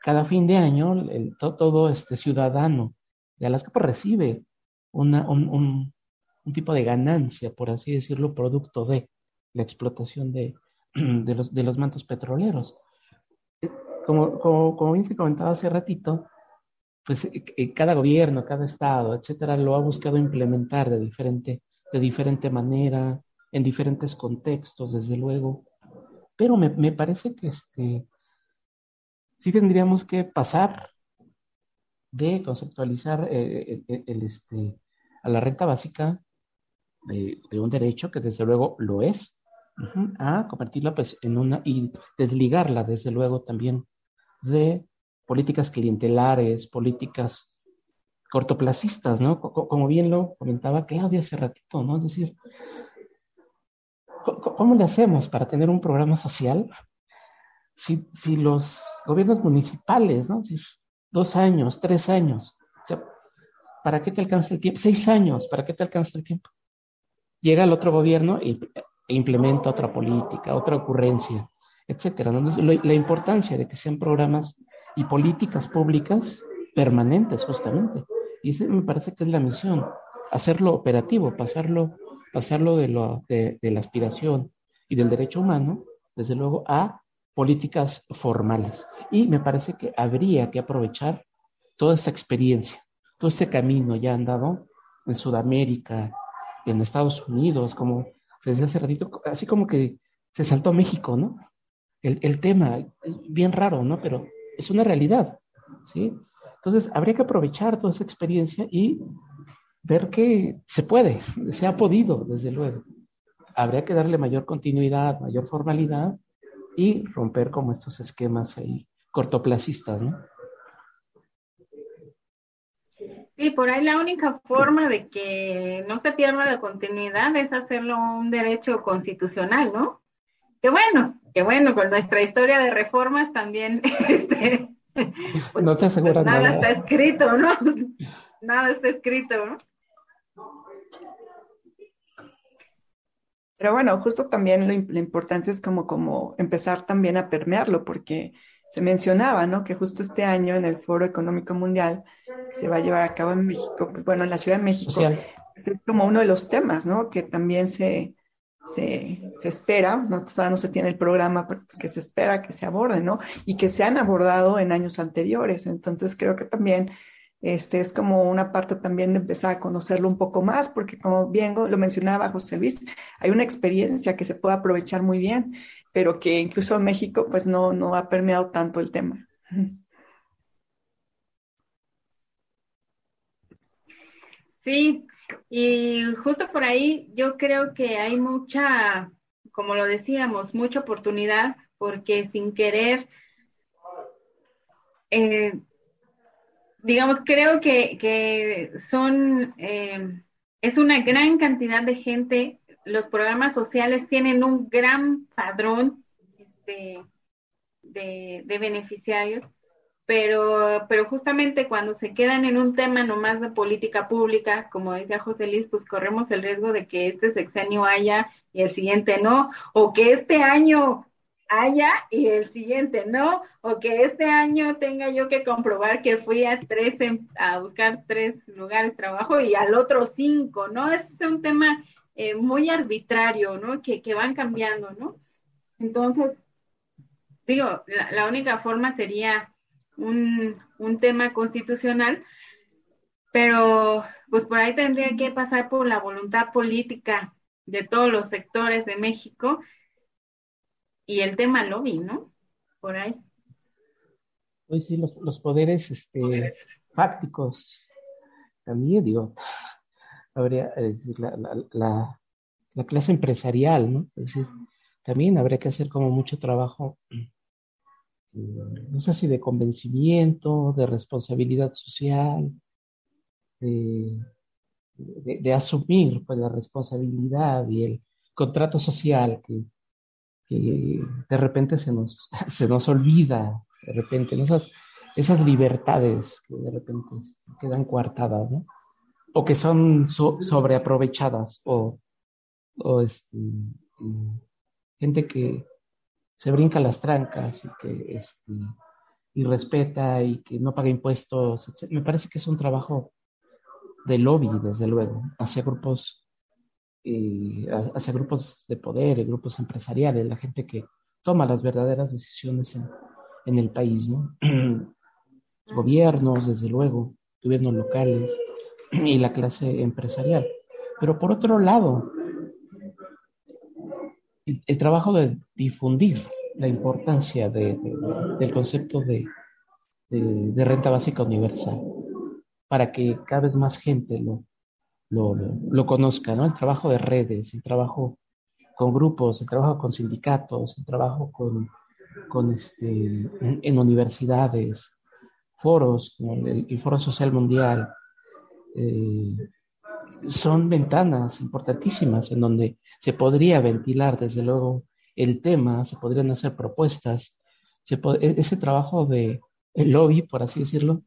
cada fin de año, el, todo, todo, este ciudadano de Alaska pues, recibe una, un, un, un, tipo de ganancia, por así decirlo, producto de la explotación de, (clears throat) de, los, de los mantos petroleros. Como, como, como bien se comentaba hace ratito, pues eh, eh, cada gobierno, cada estado, etcétera, lo ha buscado implementar de diferente, de diferente manera, en diferentes contextos, desde luego. Pero me, me parece que este, sí tendríamos que pasar de conceptualizar eh, el, este, a la renta básica de, un derecho, que desde luego lo es, a convertirla pues en una, y desligarla desde luego también de políticas clientelares, políticas cortoplacistas, ¿no? Como bien lo comentaba Claudia hace ratito, ¿no? Es decir, ¿cómo le hacemos para tener un programa social si, si los gobiernos municipales, ¿no? Dos años, tres años, o sea, ¿para qué te alcanza el tiempo? Seis años, ¿para qué te alcanza el tiempo? Llega el otro gobierno y, e implementa otra política, otra ocurrencia, etcétera. la importancia de que sean programas y políticas públicas permanentes, justamente. Y esa me parece que es la misión, hacerlo operativo, pasarlo, pasarlo de, lo, de, de la aspiración y del derecho humano, desde luego, a políticas formales. Y me parece que habría que aprovechar toda esta experiencia, todo este camino ya andado en Sudamérica, en Estados Unidos, como se decía hace ratito, así como que se saltó México, ¿no? El, el tema es bien raro, ¿no? Pero es una realidad, ¿sí? Entonces, habría que aprovechar toda esa experiencia y ver que se puede, (laughs) se ha podido, desde luego. Habría que darle mayor continuidad, mayor formalidad y romper como estos esquemas ahí cortoplacistas, ¿no? Sí, por ahí la única forma de que no se pierda la continuidad es hacerlo un derecho constitucional, ¿no? Que bueno, que bueno, con nuestra historia de reformas también, (laughs) este, pues, no te aseguras nada, nada. está escrito, ¿no? (laughs) nada está escrito, ¿no? Pero bueno, justo también lo, la importancia es como, como empezar también a permearlo, porque se mencionaba, ¿no? Que justo este año en el Foro Económico Mundial que se va a llevar a cabo en México, pues bueno, en la Ciudad de México, pues es como uno de los temas, ¿no? Que también se, se, se espera, no, todavía no se tiene el programa, pero pues que se espera que se aborde, ¿no? Y que se han abordado en años anteriores. Entonces creo que también este es como una parte también de empezar a conocerlo un poco más, porque como bien lo mencionaba José Luis, hay una experiencia que se puede aprovechar muy bien, pero que incluso en México pues no, no ha permeado tanto el tema. (laughs) Sí, y justo por ahí yo creo que hay mucha, como lo decíamos, mucha oportunidad, porque sin querer, eh, digamos, creo que, que son, eh, es una gran cantidad de gente, los programas sociales tienen un gran padrón de, de, beneficiarios pero, pero justamente cuando se quedan en un tema nomás de política pública, como decía José Luis, pues corremos el riesgo de que este sexenio haya y el siguiente no, o que este año haya y el siguiente no, o que este año tenga yo que comprobar que fui a tres, a buscar tres lugares de trabajo y al otro cinco, ¿no? Es un tema eh, muy arbitrario, ¿no? Que, que van cambiando, ¿no? Entonces, digo, la, la única forma sería un, un, tema constitucional, pero pues por ahí tendría que pasar por la voluntad política de todos los sectores de México y el tema lobby, ¿no? Por ahí. Pues sí, los, poderes este, fácticos también, digo, habría, decir, la, la, la, clase empresarial, ¿no? Es decir, también habría que hacer como mucho trabajo, mm, no sé si de convencimiento, de responsabilidad social, de, de, asumir pues, la responsabilidad y el contrato social que, que de repente se nos, (laughs) se nos olvida, de repente, esas, esas libertades que de repente quedan coartadas, ¿no? O que son sobreaprovechadas, o, o este, gente que se brinca las trancas y que este, y respeta y que no paga impuestos. Me parece que es un trabajo de lobby, desde luego, hacia grupos, eh, hacia grupos de poder, grupos empresariales, la gente que toma las verdaderas decisiones en, en el país, ¿no? (clears throat) gobiernos, desde luego, gobiernos locales y la clase empresarial. Pero por otro lado, el, trabajo de difundir la importancia de, del concepto de, de, renta básica universal para que cada vez más gente lo, lo, lo, conozca, ¿no? El trabajo de redes, el trabajo con grupos, el trabajo con sindicatos, el trabajo con, con este, en, universidades, foros, el, Foro Social Mundial, eh, son ventanas importantísimas en donde se podría ventilar, desde luego, el tema, se podrían hacer propuestas, e, ese trabajo de el lobby, por así decirlo,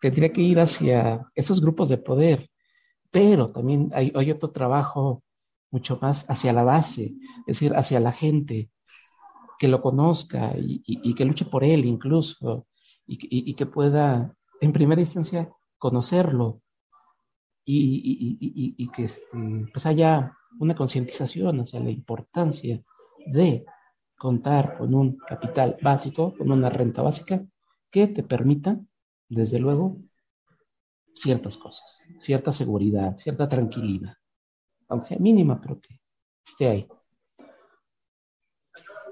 tendría que ir hacia esos grupos de poder, pero también hay otro trabajo mucho más hacia la base, es decir, hacia la gente, que lo conozca y, que luche por él incluso, y, que pueda, en primera instancia, conocerlo, y, que este, pues haya una concientización hacia la importancia de contar con un capital básico, con una renta básica que te permita desde luego, ciertas cosas, cierta seguridad, cierta tranquilidad, aunque sea mínima, pero que esté ahí.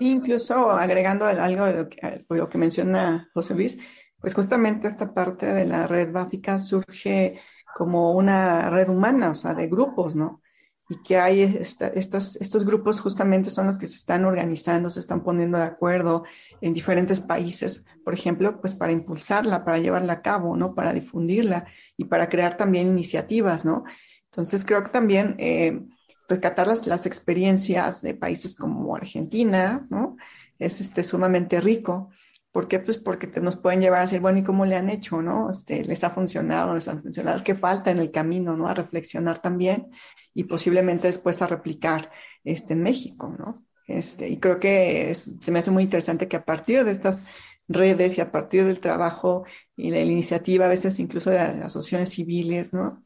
Incluso agregando algo lo que, lo que menciona José Luis, pues justamente esta parte de la red básica surge como una red humana, o sea, de grupos, ¿no? y que hay estos, estos grupos justamente son los que se están organizando, se están poniendo de acuerdo en diferentes países, por ejemplo, pues para impulsarla, para llevarla a cabo, ¿no? Para difundirla y para crear también iniciativas, ¿no? Entonces creo que también eh, rescatar las, las experiencias de países como Argentina, ¿no? Es este, sumamente rico. ¿Por qué? Pues porque nos pueden llevar a decir, bueno, ¿y cómo le han hecho, no? Este, ¿Les ha funcionado? ¿Les ha funcionado? ¿Qué falta en el camino, no? A reflexionar también y posiblemente después a replicar este, en México, ¿no? Este, y creo que se me hace muy interesante que a partir de estas redes y a partir del trabajo y de la iniciativa, a veces incluso de asociaciones civiles, ¿no?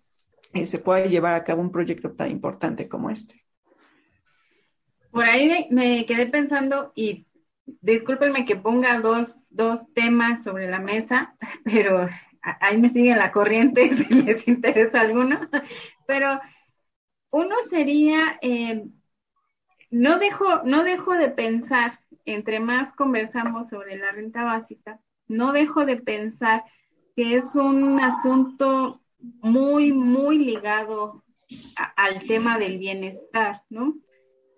Eh, se pueda llevar a cabo un proyecto tan importante como este. Por ahí me, quedé pensando y discúlpenme que ponga dos, dos temas sobre la mesa, (laughs) pero ahí me sigue la corriente (laughs) si les interesa alguno, pero uno sería, eh, no, dejo, no dejo de pensar, entre más conversamos sobre la renta básica, no dejo de pensar que es un asunto muy, muy ligado al tema del bienestar, ¿no?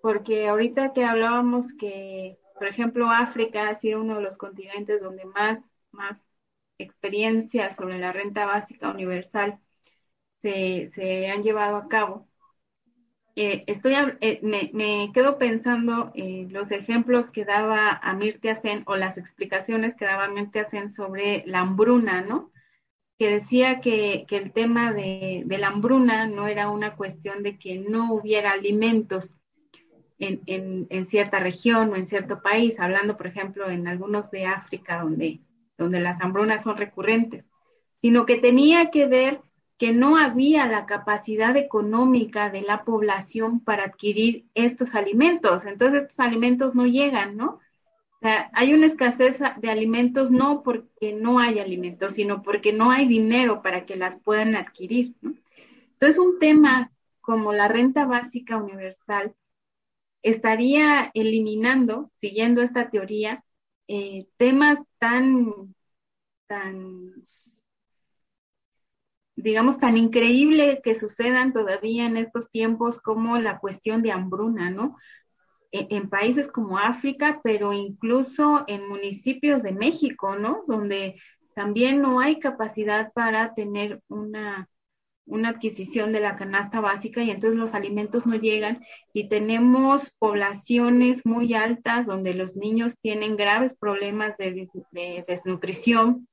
Porque ahorita que hablábamos que, por ejemplo, África ha sido uno de los continentes donde más, más experiencias sobre la renta básica universal se, se han llevado a cabo. Eh, estoy, eh, me, quedo pensando en los ejemplos que daba Amirtia Sen o las explicaciones que daba Amirtia Sen sobre la hambruna, ¿no? Que decía que, el tema de, la hambruna no era una cuestión de que no hubiera alimentos en, cierta región o en cierto país, hablando, por ejemplo, en algunos de África donde, donde las hambrunas son recurrentes, sino que tenía que ver que no había la capacidad económica de la población para adquirir estos alimentos. Entonces estos alimentos no llegan, ¿no? Hay una escasez de alimentos no porque no hay alimentos, sino porque no hay dinero para que las puedan adquirir, ¿no? Entonces un tema como la renta básica universal estaría eliminando, siguiendo esta teoría, eh, temas tan, digamos, tan increíble que sucedan todavía en estos tiempos como la cuestión de hambruna, ¿no? E, en, países como África, pero incluso en municipios de México, ¿no? Donde también no hay capacidad para tener una, una adquisición de la canasta básica y entonces los alimentos no llegan y tenemos poblaciones muy altas donde los niños tienen graves problemas de, desnutrición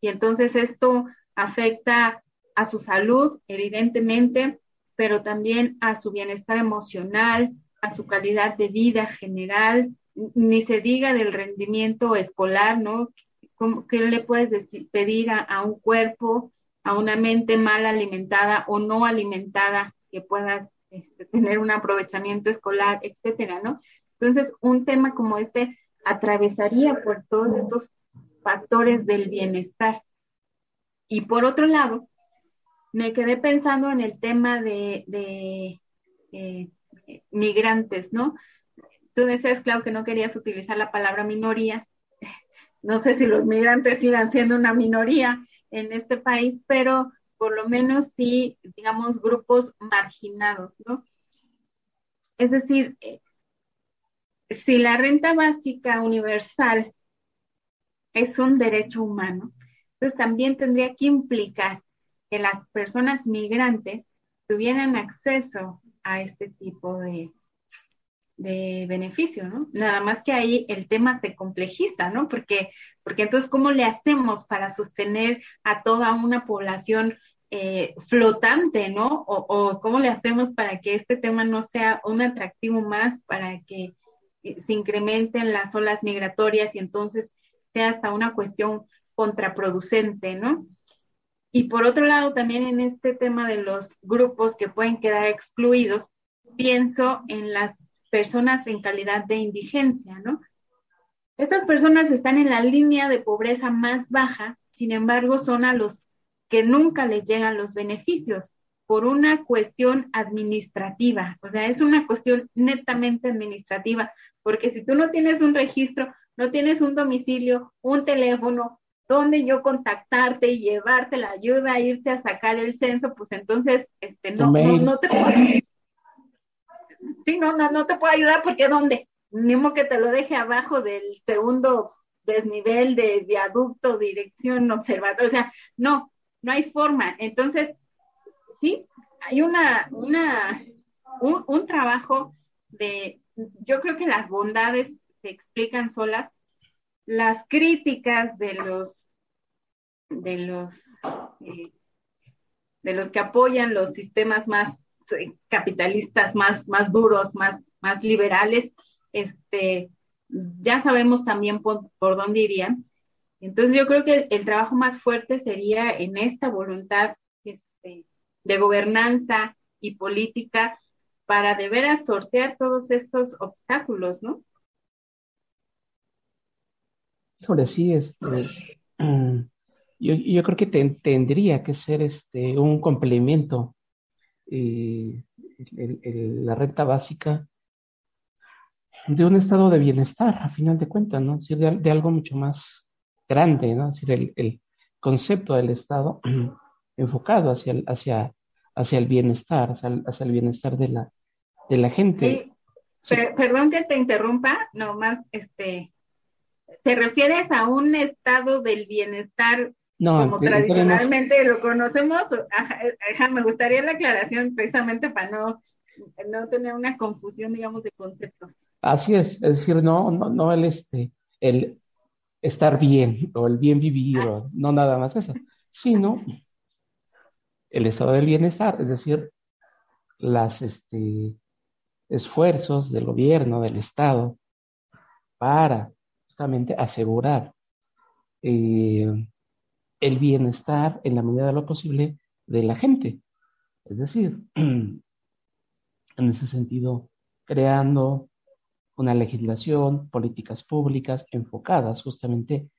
y entonces esto afecta a su salud, evidentemente, pero también a su bienestar emocional, a su calidad de vida general, ni se diga del rendimiento escolar, ¿no? ¿Qué le puedes pedir a un cuerpo a una mente mal alimentada o no alimentada que pueda este, tener un aprovechamiento escolar, etcétera, ¿no? Entonces, un tema como este atravesaría por todos estos factores del bienestar. Y por otro lado, me quedé pensando en el tema de, eh, migrantes, ¿no? Tú decías, claro, que no querías utilizar la palabra minorías. (laughs) No sé si los migrantes sigan siendo una minoría, en este país, pero por lo menos sí, digamos, grupos marginados, ¿no? Es decir, eh, si la renta básica universal es un derecho humano, entonces también tendría que implicar que las personas migrantes tuvieran acceso a este tipo de, de beneficio, ¿no? Nada más que ahí el tema se complejiza, ¿no? Porque, porque entonces, ¿cómo le hacemos para sostener a toda una población eh, flotante, ¿no? O, cómo le hacemos para que este tema no sea un atractivo más, para que eh, se incrementen las olas migratorias y entonces sea hasta una cuestión contraproducente, ¿no? Y por otro lado, también en este tema de los grupos que pueden quedar excluidos, pienso en las personas en calidad de indigencia, ¿no? Estas personas están en la línea de pobreza más baja, sin embargo, son a los que nunca les llegan los beneficios por una cuestión administrativa, o sea, es una cuestión netamente administrativa, porque si tú no tienes un registro, no tienes un domicilio, un teléfono, donde yo contactarte y llevarte la ayuda, irte a sacar el censo, pues entonces este, no, no, no, te puedes, sí, no, no, no te puedo ayudar porque ¿dónde? Ni modo que te lo deje abajo del segundo desnivel de viaducto, dirección, observatorio, o sea, no, no hay forma. Entonces, sí, hay una, una, un, trabajo de, yo creo que las bondades se explican solas, las críticas de los, de los, eh, de los que apoyan los sistemas más capitalistas más, más duros, más, más liberales, este, ya sabemos también por, dónde irían. Entonces yo creo que el, trabajo más fuerte sería en esta voluntad este, de gobernanza y política para de veras sortear todos estos obstáculos, ¿no? Híjole, sí, este, mm, yo, yo creo que tendría que ser este, un complemento eh, la renta básica de un estado de bienestar, a final de cuentas, ¿no? de, algo mucho más grande, ¿no? decir, el, concepto del Estado (clears throat) enfocado hacia el, hacia, hacia el bienestar, hacia el, bienestar de la, de la gente. perdón que te interrumpa, nomás, este, ¿te refieres a un estado del bienestar no, como tradicionalmente lo conocemos, me gustaría la aclaración precisamente para no, no tener una confusión, digamos, de conceptos. Así es, es decir, no, no, no el este, el estar bien o el bien vivir, o, no nada más eso, sino el estado del bienestar, es decir, las este, esfuerzos del gobierno, del Estado, para justamente asegurar eh, el bienestar en la medida de lo posible de la gente. Es decir, (clears throat) en ese sentido, creando una legislación, políticas públicas enfocadas justamente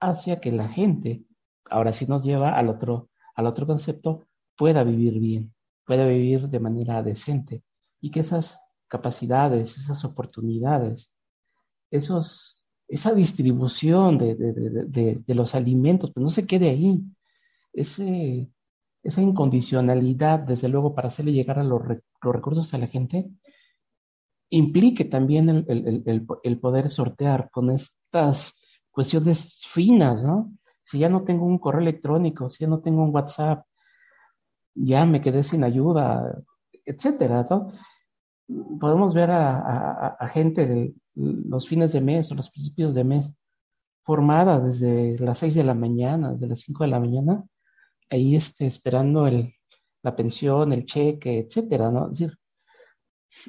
hacia que la gente, ahora sí nos lleva al otro, al otro concepto, pueda vivir bien, pueda vivir de manera decente y que esas capacidades, esas oportunidades, esos, esa distribución de, los alimentos, pues no se quede ahí. Ese, esa incondicionalidad, desde luego, para hacerle llegar a los, recursos a la gente, implique también el, el, poder sortear con estas cuestiones finas, ¿no? Si ya no tengo un correo electrónico, si ya no tengo un WhatsApp, ya me quedé sin ayuda, etcétera, ¿no? Podemos ver a, gente de los fines de mes o los principios de mes formada desde las 6 de la mañana, desde las 5 de la mañana, ahí este, esperando el, la pensión, el cheque, etcétera, ¿no? Es decir,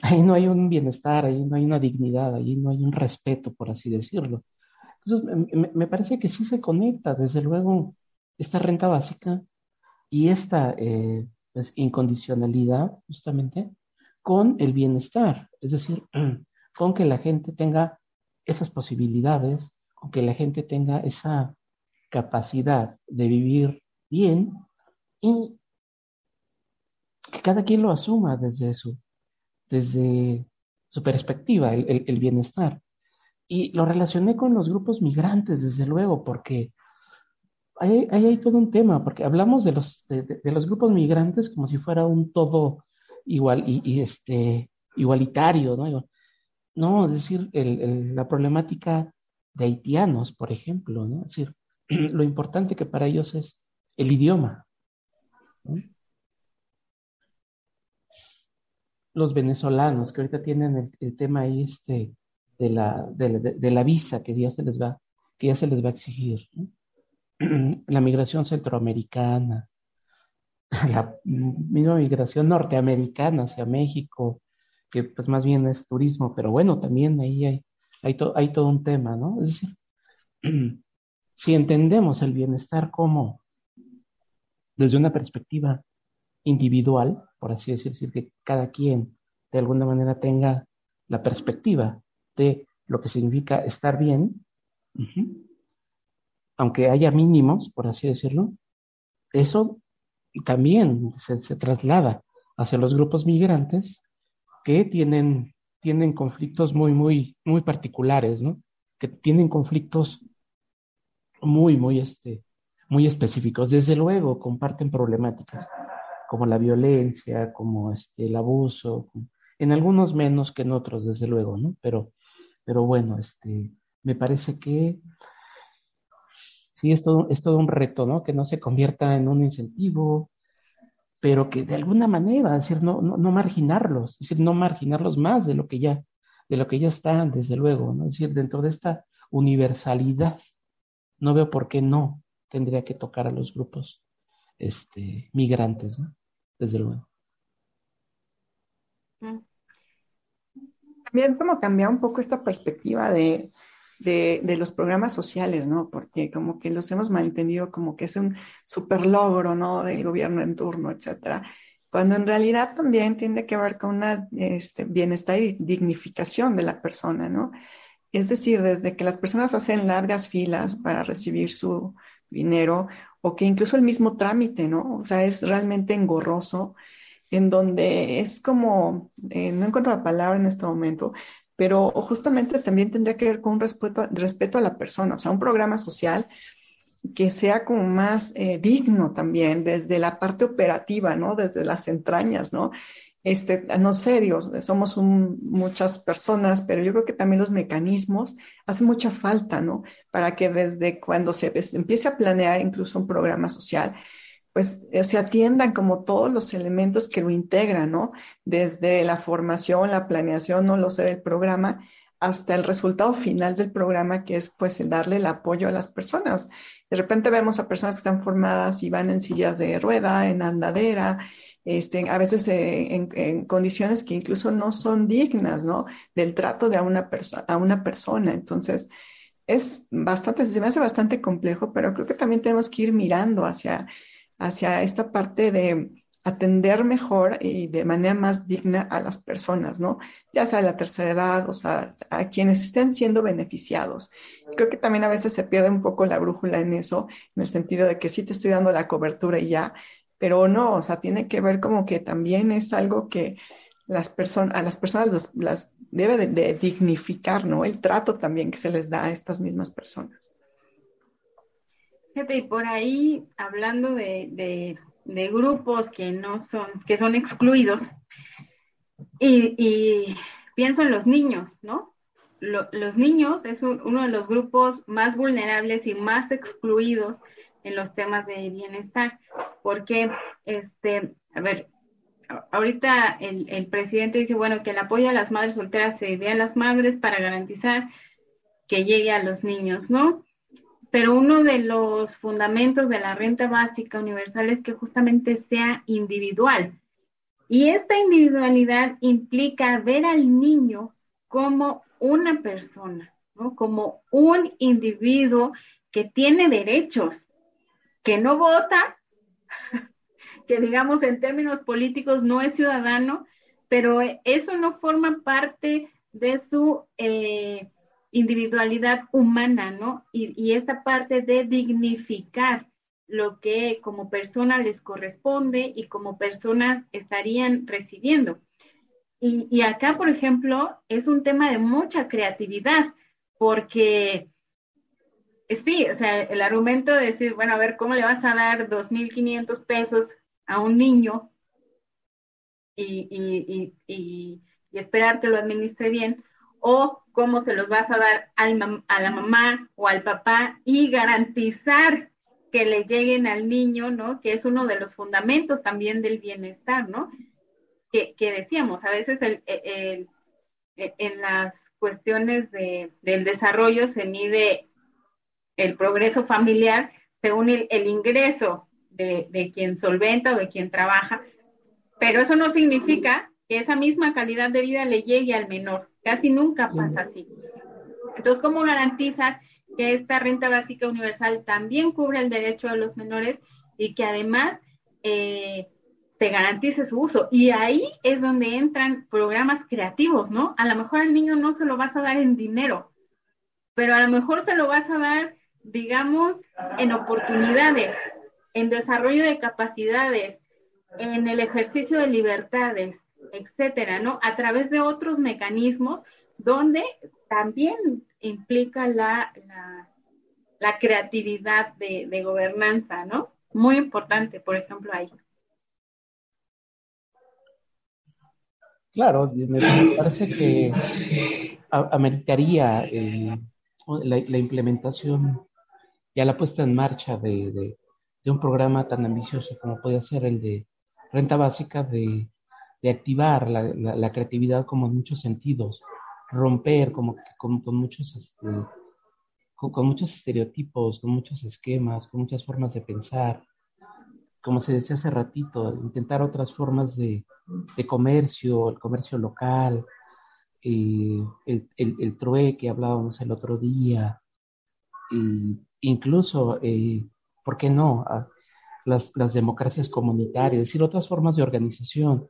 ahí no hay un bienestar, ahí no hay una dignidad, ahí no hay un respeto, por así decirlo. Entonces, me, parece que sí se conecta, desde luego, esta renta básica y esta eh, pues, incondicionalidad, justamente, con el bienestar, es decir, (clears throat) con que la gente tenga esas posibilidades, con que la gente tenga esa capacidad de vivir bien y que cada quien lo asuma desde su, desde su perspectiva, el bienestar. Y lo relacioné con los grupos migrantes, desde luego, porque ahí, hay todo un tema, porque hablamos de los, de, los grupos migrantes como si fuera un todo igual y, este, igualitario, ¿no? No, es decir, la problemática de haitianos, por ejemplo, ¿no? Es decir, (clears throat) lo importante que para ellos es el idioma. Los venezolanos que ahorita tienen el, tema ahí, este, de la, de, la visa que ya se les va, que ya se les va a exigir. (clears throat) La migración centroamericana, (laughs) la misma migración norteamericana hacia México, que pues más bien es turismo, pero bueno, también ahí hay, hay, hay todo un tema, ¿no? Es decir, (clears throat) si entendemos el bienestar como desde una perspectiva individual, por así decir, decir, que cada quien de alguna manera tenga la perspectiva lo que significa estar bien, aunque haya mínimos, por así decirlo, eso también se, traslada hacia los grupos migrantes que tienen, tienen conflictos muy, muy, muy particulares, ¿no? Que tienen conflictos muy, muy, este, muy específicos. Desde luego comparten problemáticas como la violencia, como este, el abuso, en algunos menos que en otros, desde luego, ¿no? Pero pero bueno, este, me parece que sí es todo, es todo un reto, ¿no? Que no se convierta en un incentivo, pero que de alguna manera, es decir, no, no, marginarlos, es decir, no marginarlos más de lo que ya, de lo que ya están, desde luego, ¿no? Es decir, dentro de esta universalidad, no veo por qué no tendría que tocar a los grupos este, migrantes, ¿no? Desde luego. También como cambiar un poco esta perspectiva de, de, los programas sociales, ¿no? Porque como que los hemos malentendido como que es un super logro, ¿no? Del gobierno en turno, etcétera. Cuando en realidad también tiene que ver con una este, bienestar y dignificación de la persona, ¿no? Es decir, desde que las personas hacen largas filas para recibir su dinero o que incluso el mismo trámite, ¿no? O sea, es realmente engorroso en donde es como, eh, no encuentro la palabra en este momento, pero justamente también tendría que ver con un respeto, respeto a la persona, o sea, un programa social que sea como más eh, digno también desde la parte operativa, ¿no? Desde las entrañas, ¿no? Este, no serios, somos muchas personas, pero yo creo que también los mecanismos hacen mucha falta, ¿no? Para que desde cuando se empiece a planear incluso un programa social, pues eh, se atiendan como todos los elementos que lo integran, ¿no? Desde la formación, la planeación, no lo sé, del programa, hasta el resultado final del programa, que es pues el darle el apoyo a las personas. De repente vemos a personas que están formadas y van en sillas de rueda, en andadera, este, a veces eh, en, condiciones que incluso no son dignas. Del trato de a una, a una persona. Entonces, es bastante, se me hace bastante complejo, pero creo que también tenemos que ir mirando hacia hacia esta parte de atender mejor y de manera más digna a las personas, ¿no? Ya sea de la tercera edad, o sea, a quienes estén siendo beneficiados. Creo que también a veces se pierde un poco la brújula en eso, en el sentido de que sí te estoy dando la cobertura y ya, pero no, o sea, tiene que ver como que también es algo que las personas, a las personas las debe de, dignificar, ¿no? El trato también que se les da a estas mismas personas. Fíjate, y por ahí, hablando de, grupos que no son, que son excluidos, y, pienso en los niños, ¿no? los niños es uno de los grupos más vulnerables y más excluidos en los temas de bienestar, porque, este, a ver, ahorita el, presidente dice, bueno, que el apoyo a las madres solteras se dé a las madres para garantizar que llegue a los niños, ¿no? Pero uno de los fundamentos de la renta básica universal es que justamente sea individual. Y esta individualidad implica ver al niño como una persona, ¿no? Como un individuo que tiene derechos, que no vota, (laughs) que digamos en términos políticos no es ciudadano, pero eso no forma parte de su eh, individualidad humana, ¿no? Y, esta parte de dignificar lo que como persona les corresponde y como persona estarían recibiendo. Y, y, acá, por ejemplo, es un tema de mucha creatividad, porque sí, o sea, el argumento de decir, bueno, a ver, ¿cómo le vas a dar 2.500 pesos a un niño y, esperar que lo administre bien, o cómo se los vas a dar a la mamá o al papá y garantizar que le lleguen al niño, ¿no? Que es uno de los fundamentos también del bienestar, ¿no? Que, decíamos, a veces e, en las cuestiones del desarrollo se mide el progreso familiar según el ingreso de, quien solventa o de quien trabaja, pero eso no significa que esa misma calidad de vida le llegue al menor. Casi nunca pasa así. Entonces, ¿cómo garantizas que esta renta básica universal también cubre el derecho de los menores y que además eh, te garantice su uso? Y ahí es donde entran programas creativos, ¿no? A lo mejor al niño no se lo vas a dar en dinero, pero a lo mejor se lo vas a dar, digamos, en oportunidades, en desarrollo de capacidades, en el ejercicio de libertades, etcétera, ¿no? A través de otros mecanismos donde también implica la, la, creatividad de, gobernanza, ¿no? Muy importante, por ejemplo, ahí. Claro, me parece que ameritaría eh, la, implementación y la puesta en marcha de, de un programa tan ambicioso como puede ser el de renta básica, de, de activar la, la, creatividad como en muchos sentidos, romper como con, con muchos este, con, muchos estereotipos, con muchos esquemas, con muchas formas de pensar, como se decía hace ratito, intentar otras formas de, de comercio, el comercio local, eh, el, el, el, hablábamos el otro día, e incluso eh, ¿por qué no? Las, las democracias comunitarias, es decir, otras formas de organización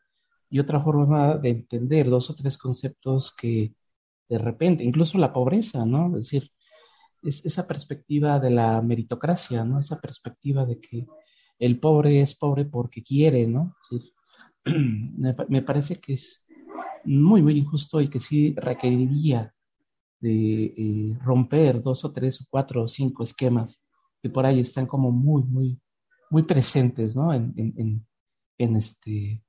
y otra forma de entender dos o tres conceptos que de repente, incluso la pobreza, ¿no? Es decir, es esa perspectiva de la meritocracia, ¿no? Esa perspectiva de que el pobre es pobre porque quiere, ¿no? Decir, (clears throat) me, parece que es muy, muy injusto y que sí requeriría de eh, romper dos o tres o cuatro o cinco esquemas que por ahí están como muy, muy, muy presentes, ¿no? En, en, este,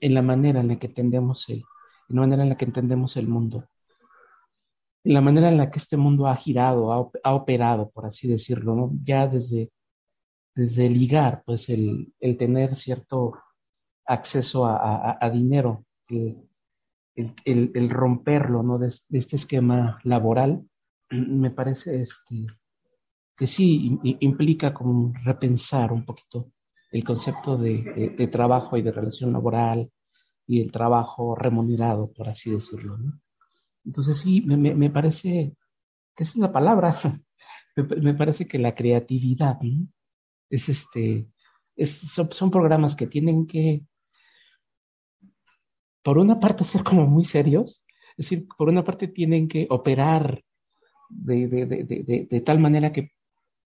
en la manera en la que entendemos el, la manera en la que entendemos el mundo, en la manera en la que este mundo ha girado, ha, ha operado, por así decirlo. Ya desde, desde ligar, pues el, el tener cierto acceso a, a dinero, el, el, el, romperlo, ¿no? De, de, este esquema laboral, (clears throat) me parece este, que sí implica como repensar un poquito el concepto de, trabajo y de relación laboral y el trabajo remunerado, por así decirlo. ¿no? Entonces sí, me, parece que esa es la palabra, (laughs) me, parece que la creatividad es este, son, programas que tienen que, por una parte, ser como muy serios, es decir, por una parte tienen que operar de, tal manera que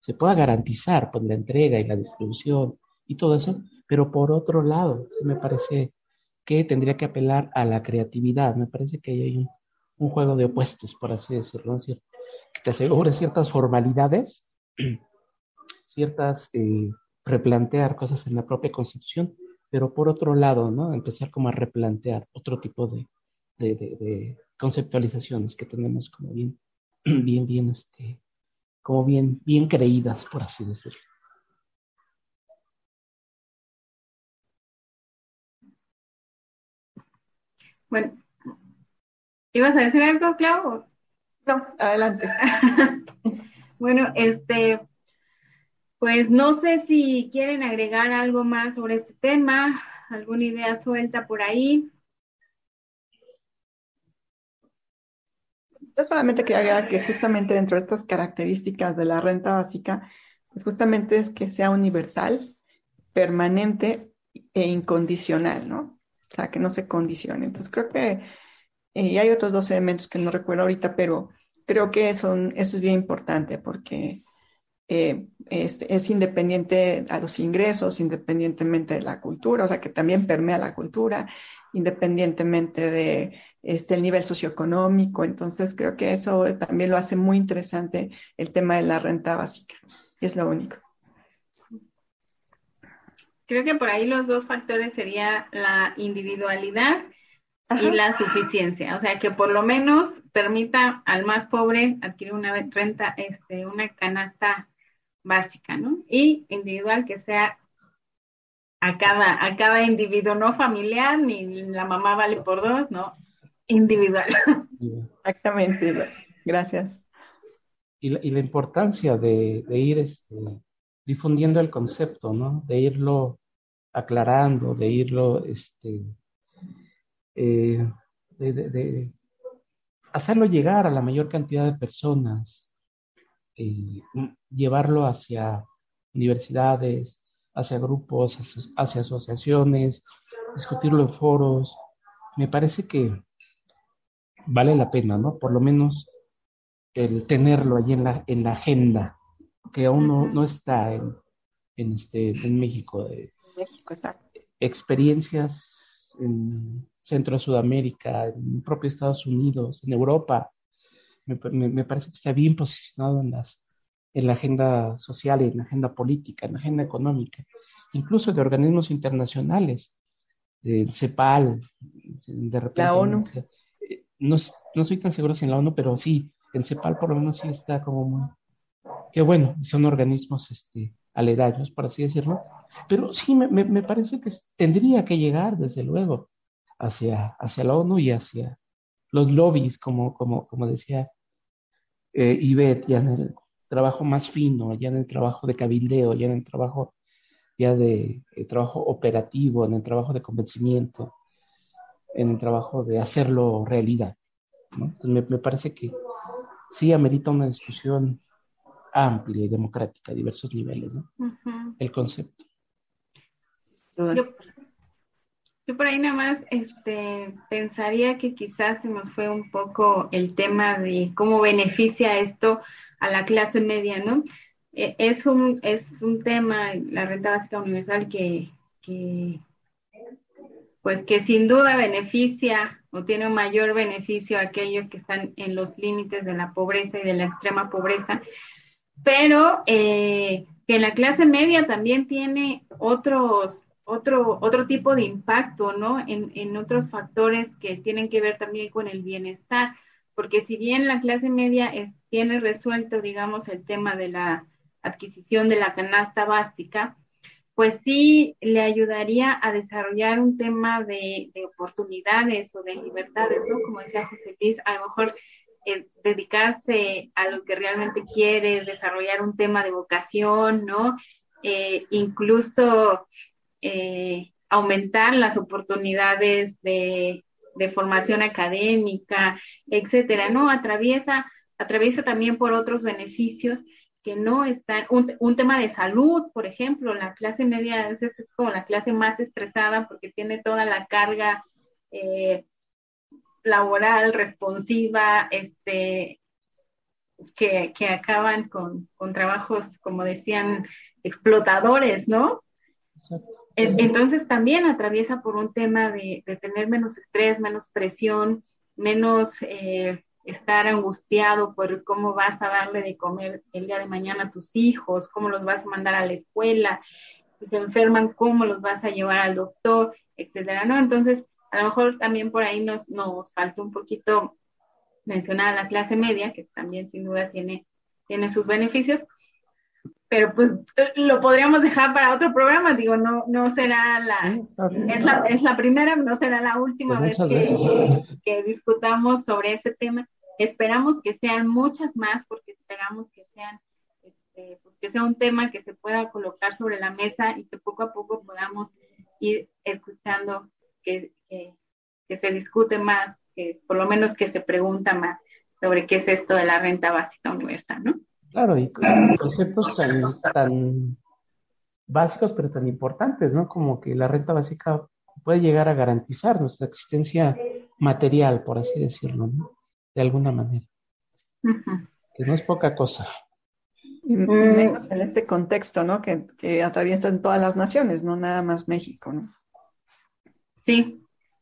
se pueda garantizar pues, la entrega y la distribución y todo eso, pero por otro lado, me parece que tendría que apelar a la creatividad. Me parece que hay un, juego de opuestos, por así decirlo, que te asegure ciertas formalidades, (clears throat) ciertas, eh, replantear cosas en la propia constitución, pero por otro lado, ¿no? Empezar como a replantear otro tipo de, de, de, conceptualizaciones que tenemos como bien, (clears throat) bien, bien, este, como bien, bien creídas, por así decirlo. Bueno, ¿ibas a decir algo, Clau? No, adelante. (laughs) bueno, este, pues no sé si quieren agregar algo más sobre este tema, alguna idea suelta por ahí. Yo solamente quería agregar que justamente dentro de estas características de la renta básica, pues justamente es que sea universal, permanente e incondicional, ¿no? O sea, que no se condicione. Entonces creo que, eh, hay otros dos elementos que no recuerdo ahorita, pero creo que eso, eso es bien importante porque eh, es, es, independiente a los ingresos, independientemente de la cultura, o sea, que también permea la cultura, independientemente de este, el nivel socioeconómico. Entonces, creo que eso también lo hace muy interesante el tema de la renta básica. Es lo único. Creo que por ahí los dos factores sería la individualidad y la suficiencia, o sea, que por lo menos permita al más pobre adquirir una renta, este, una canasta básica, ¿no? Y individual que sea a cada, a cada individuo, no familiar, ni la mamá vale por dos, no, individual. (laughs) Exactamente, gracias. Y la, y la importancia de, de ir este, difundiendo el concepto, ¿no? De irlo aclarando, de irlo, este, eh, de, hacerlo llegar a la mayor cantidad de personas, eh, llevarlo hacia universidades, hacia grupos, hacia, asociaciones, discutirlo en foros. Me parece que vale la pena, ¿no? Por lo menos el tenerlo allí en la, en la agenda, que aún no, no está en, en, este, en México. Exacto. Experiencias en Centro Sudamérica, en propio Estados Unidos, en Europa. Me, me, me, parece que está bien posicionado en, las, en la agenda social, en la agenda política, en la agenda económica, incluso de organismos internacionales, de CEPAL, de repente. La ONU. No, no soy tan seguro si en la ONU, pero sí, en CEPAL por lo menos sí está como muy... Qué bueno, son organismos este, aledaños, por así decirlo, pero sí, me, me, parece que tendría que llegar, desde luego, hacia, hacia la ONU y hacia los lobbies, como, como, como decía eh, Ivette, ya en el trabajo más fino, ya en el trabajo de cabildeo, ya en el trabajo ya de eh, trabajo operativo, en el trabajo de convencimiento, en el trabajo de hacerlo realidad. ¿no? Me, me, parece que sí amerita una discusión amplia y democrática a diversos niveles, ¿no? Uh -huh. El concepto. Yo, yo, por ahí nada más este, pensaría que quizás se nos fue un poco el tema de cómo beneficia esto a la clase media, ¿no? Es un, es un tema, la renta básica universal, que, que pues que sin duda beneficia o tiene un mayor beneficio a aquellos que están en los límites de la pobreza y de la extrema pobreza, pero eh, que la clase media también tiene otros, otro, otro tipo de impacto, ¿no? En, en otros factores que tienen que ver también con el bienestar, porque si bien la clase media es, tiene resuelto, digamos, el tema de la adquisición de la canasta básica, pues sí le ayudaría a desarrollar un tema de, de oportunidades o de libertades, ¿no? Como decía José Luis, a lo mejor eh, dedicarse a lo que realmente quiere, desarrollar un tema de vocación, ¿no? Eh, incluso eh, aumentar las oportunidades de, de, formación académica, etcétera, ¿no? Atraviesa, atraviesa también por otros beneficios que no están, un, un, tema de salud, por ejemplo, la clase media a veces es como la clase más estresada porque tiene toda la carga eh, laboral, responsiva, este, que, que acaban con, con, trabajos, como decían, explotadores, ¿no? Exacto. Entonces también atraviesa por un tema de, tener menos estrés, menos presión, menos eh, estar angustiado por cómo vas a darle de comer el día de mañana a tus hijos, cómo los vas a mandar a la escuela, si se enferman, cómo los vas a llevar al doctor, etcétera, ¿no? Entonces, a lo mejor también por ahí nos, nos falta un poquito mencionar a la clase media, que también sin duda tiene, tiene sus beneficios, pero pues lo podríamos dejar para otro programa, digo, no, no será la, es la, es la primera, no será la última pues vez que, que, discutamos sobre ese tema. Esperamos que sean muchas más, porque esperamos que sean, este, pues que sea un tema que se pueda colocar sobre la mesa y que poco a poco podamos ir escuchando que, que, que se discute más, que por lo menos que se pregunta más sobre qué es esto de la renta básica universal, ¿no? Claro, y conceptos tan, básicos pero tan importantes, ¿no? Como que la renta básica puede llegar a garantizar nuestra existencia material, por así decirlo, ¿no? De alguna manera. Que no es poca cosa. Y menos en este contexto, ¿no? Que, que atraviesan todas las naciones, no nada más México, ¿no? Sí,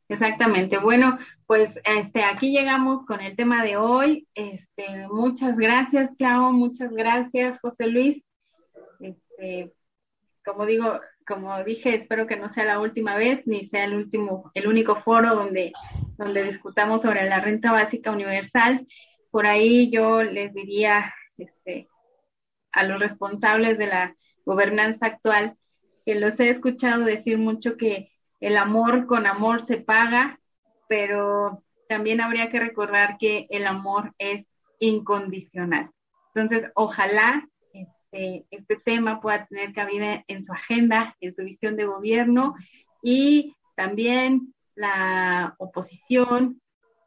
Exactamente. Bueno, pues este, aquí llegamos con el tema de hoy. Este, muchas gracias, Clau, muchas gracias, José Luis. Este, como digo, como dije, espero que no sea la última vez, ni sea el último, el único foro donde, donde discutamos sobre la renta básica universal. Por ahí yo les diría este, a los responsables de la gobernanza actual que los he escuchado decir mucho que el amor con amor se paga, pero también habría que recordar que el amor es incondicional. Entonces, ojalá este, este tema pueda tener cabida en su agenda, en su visión de gobierno y también la oposición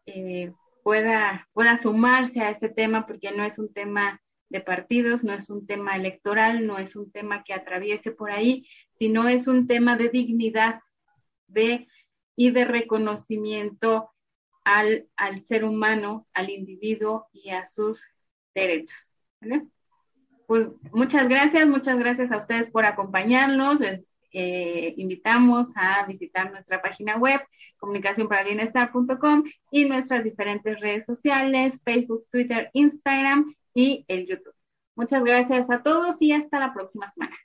eh, pueda, pueda sumarse a este tema porque no es un tema de partidos, no es un tema electoral, no es un tema que atraviese por ahí, sino es un tema de dignidad de, y de reconocimiento al, al ser humano, al individuo y a sus derechos. Pues muchas gracias, muchas gracias a ustedes por acompañarnos. Les eh, invitamos a visitar nuestra página web, comunicacionparabienestar.com y nuestras diferentes redes sociales, Facebook, Twitter, Instagram y el YouTube. Muchas gracias a todos y hasta la próxima semana.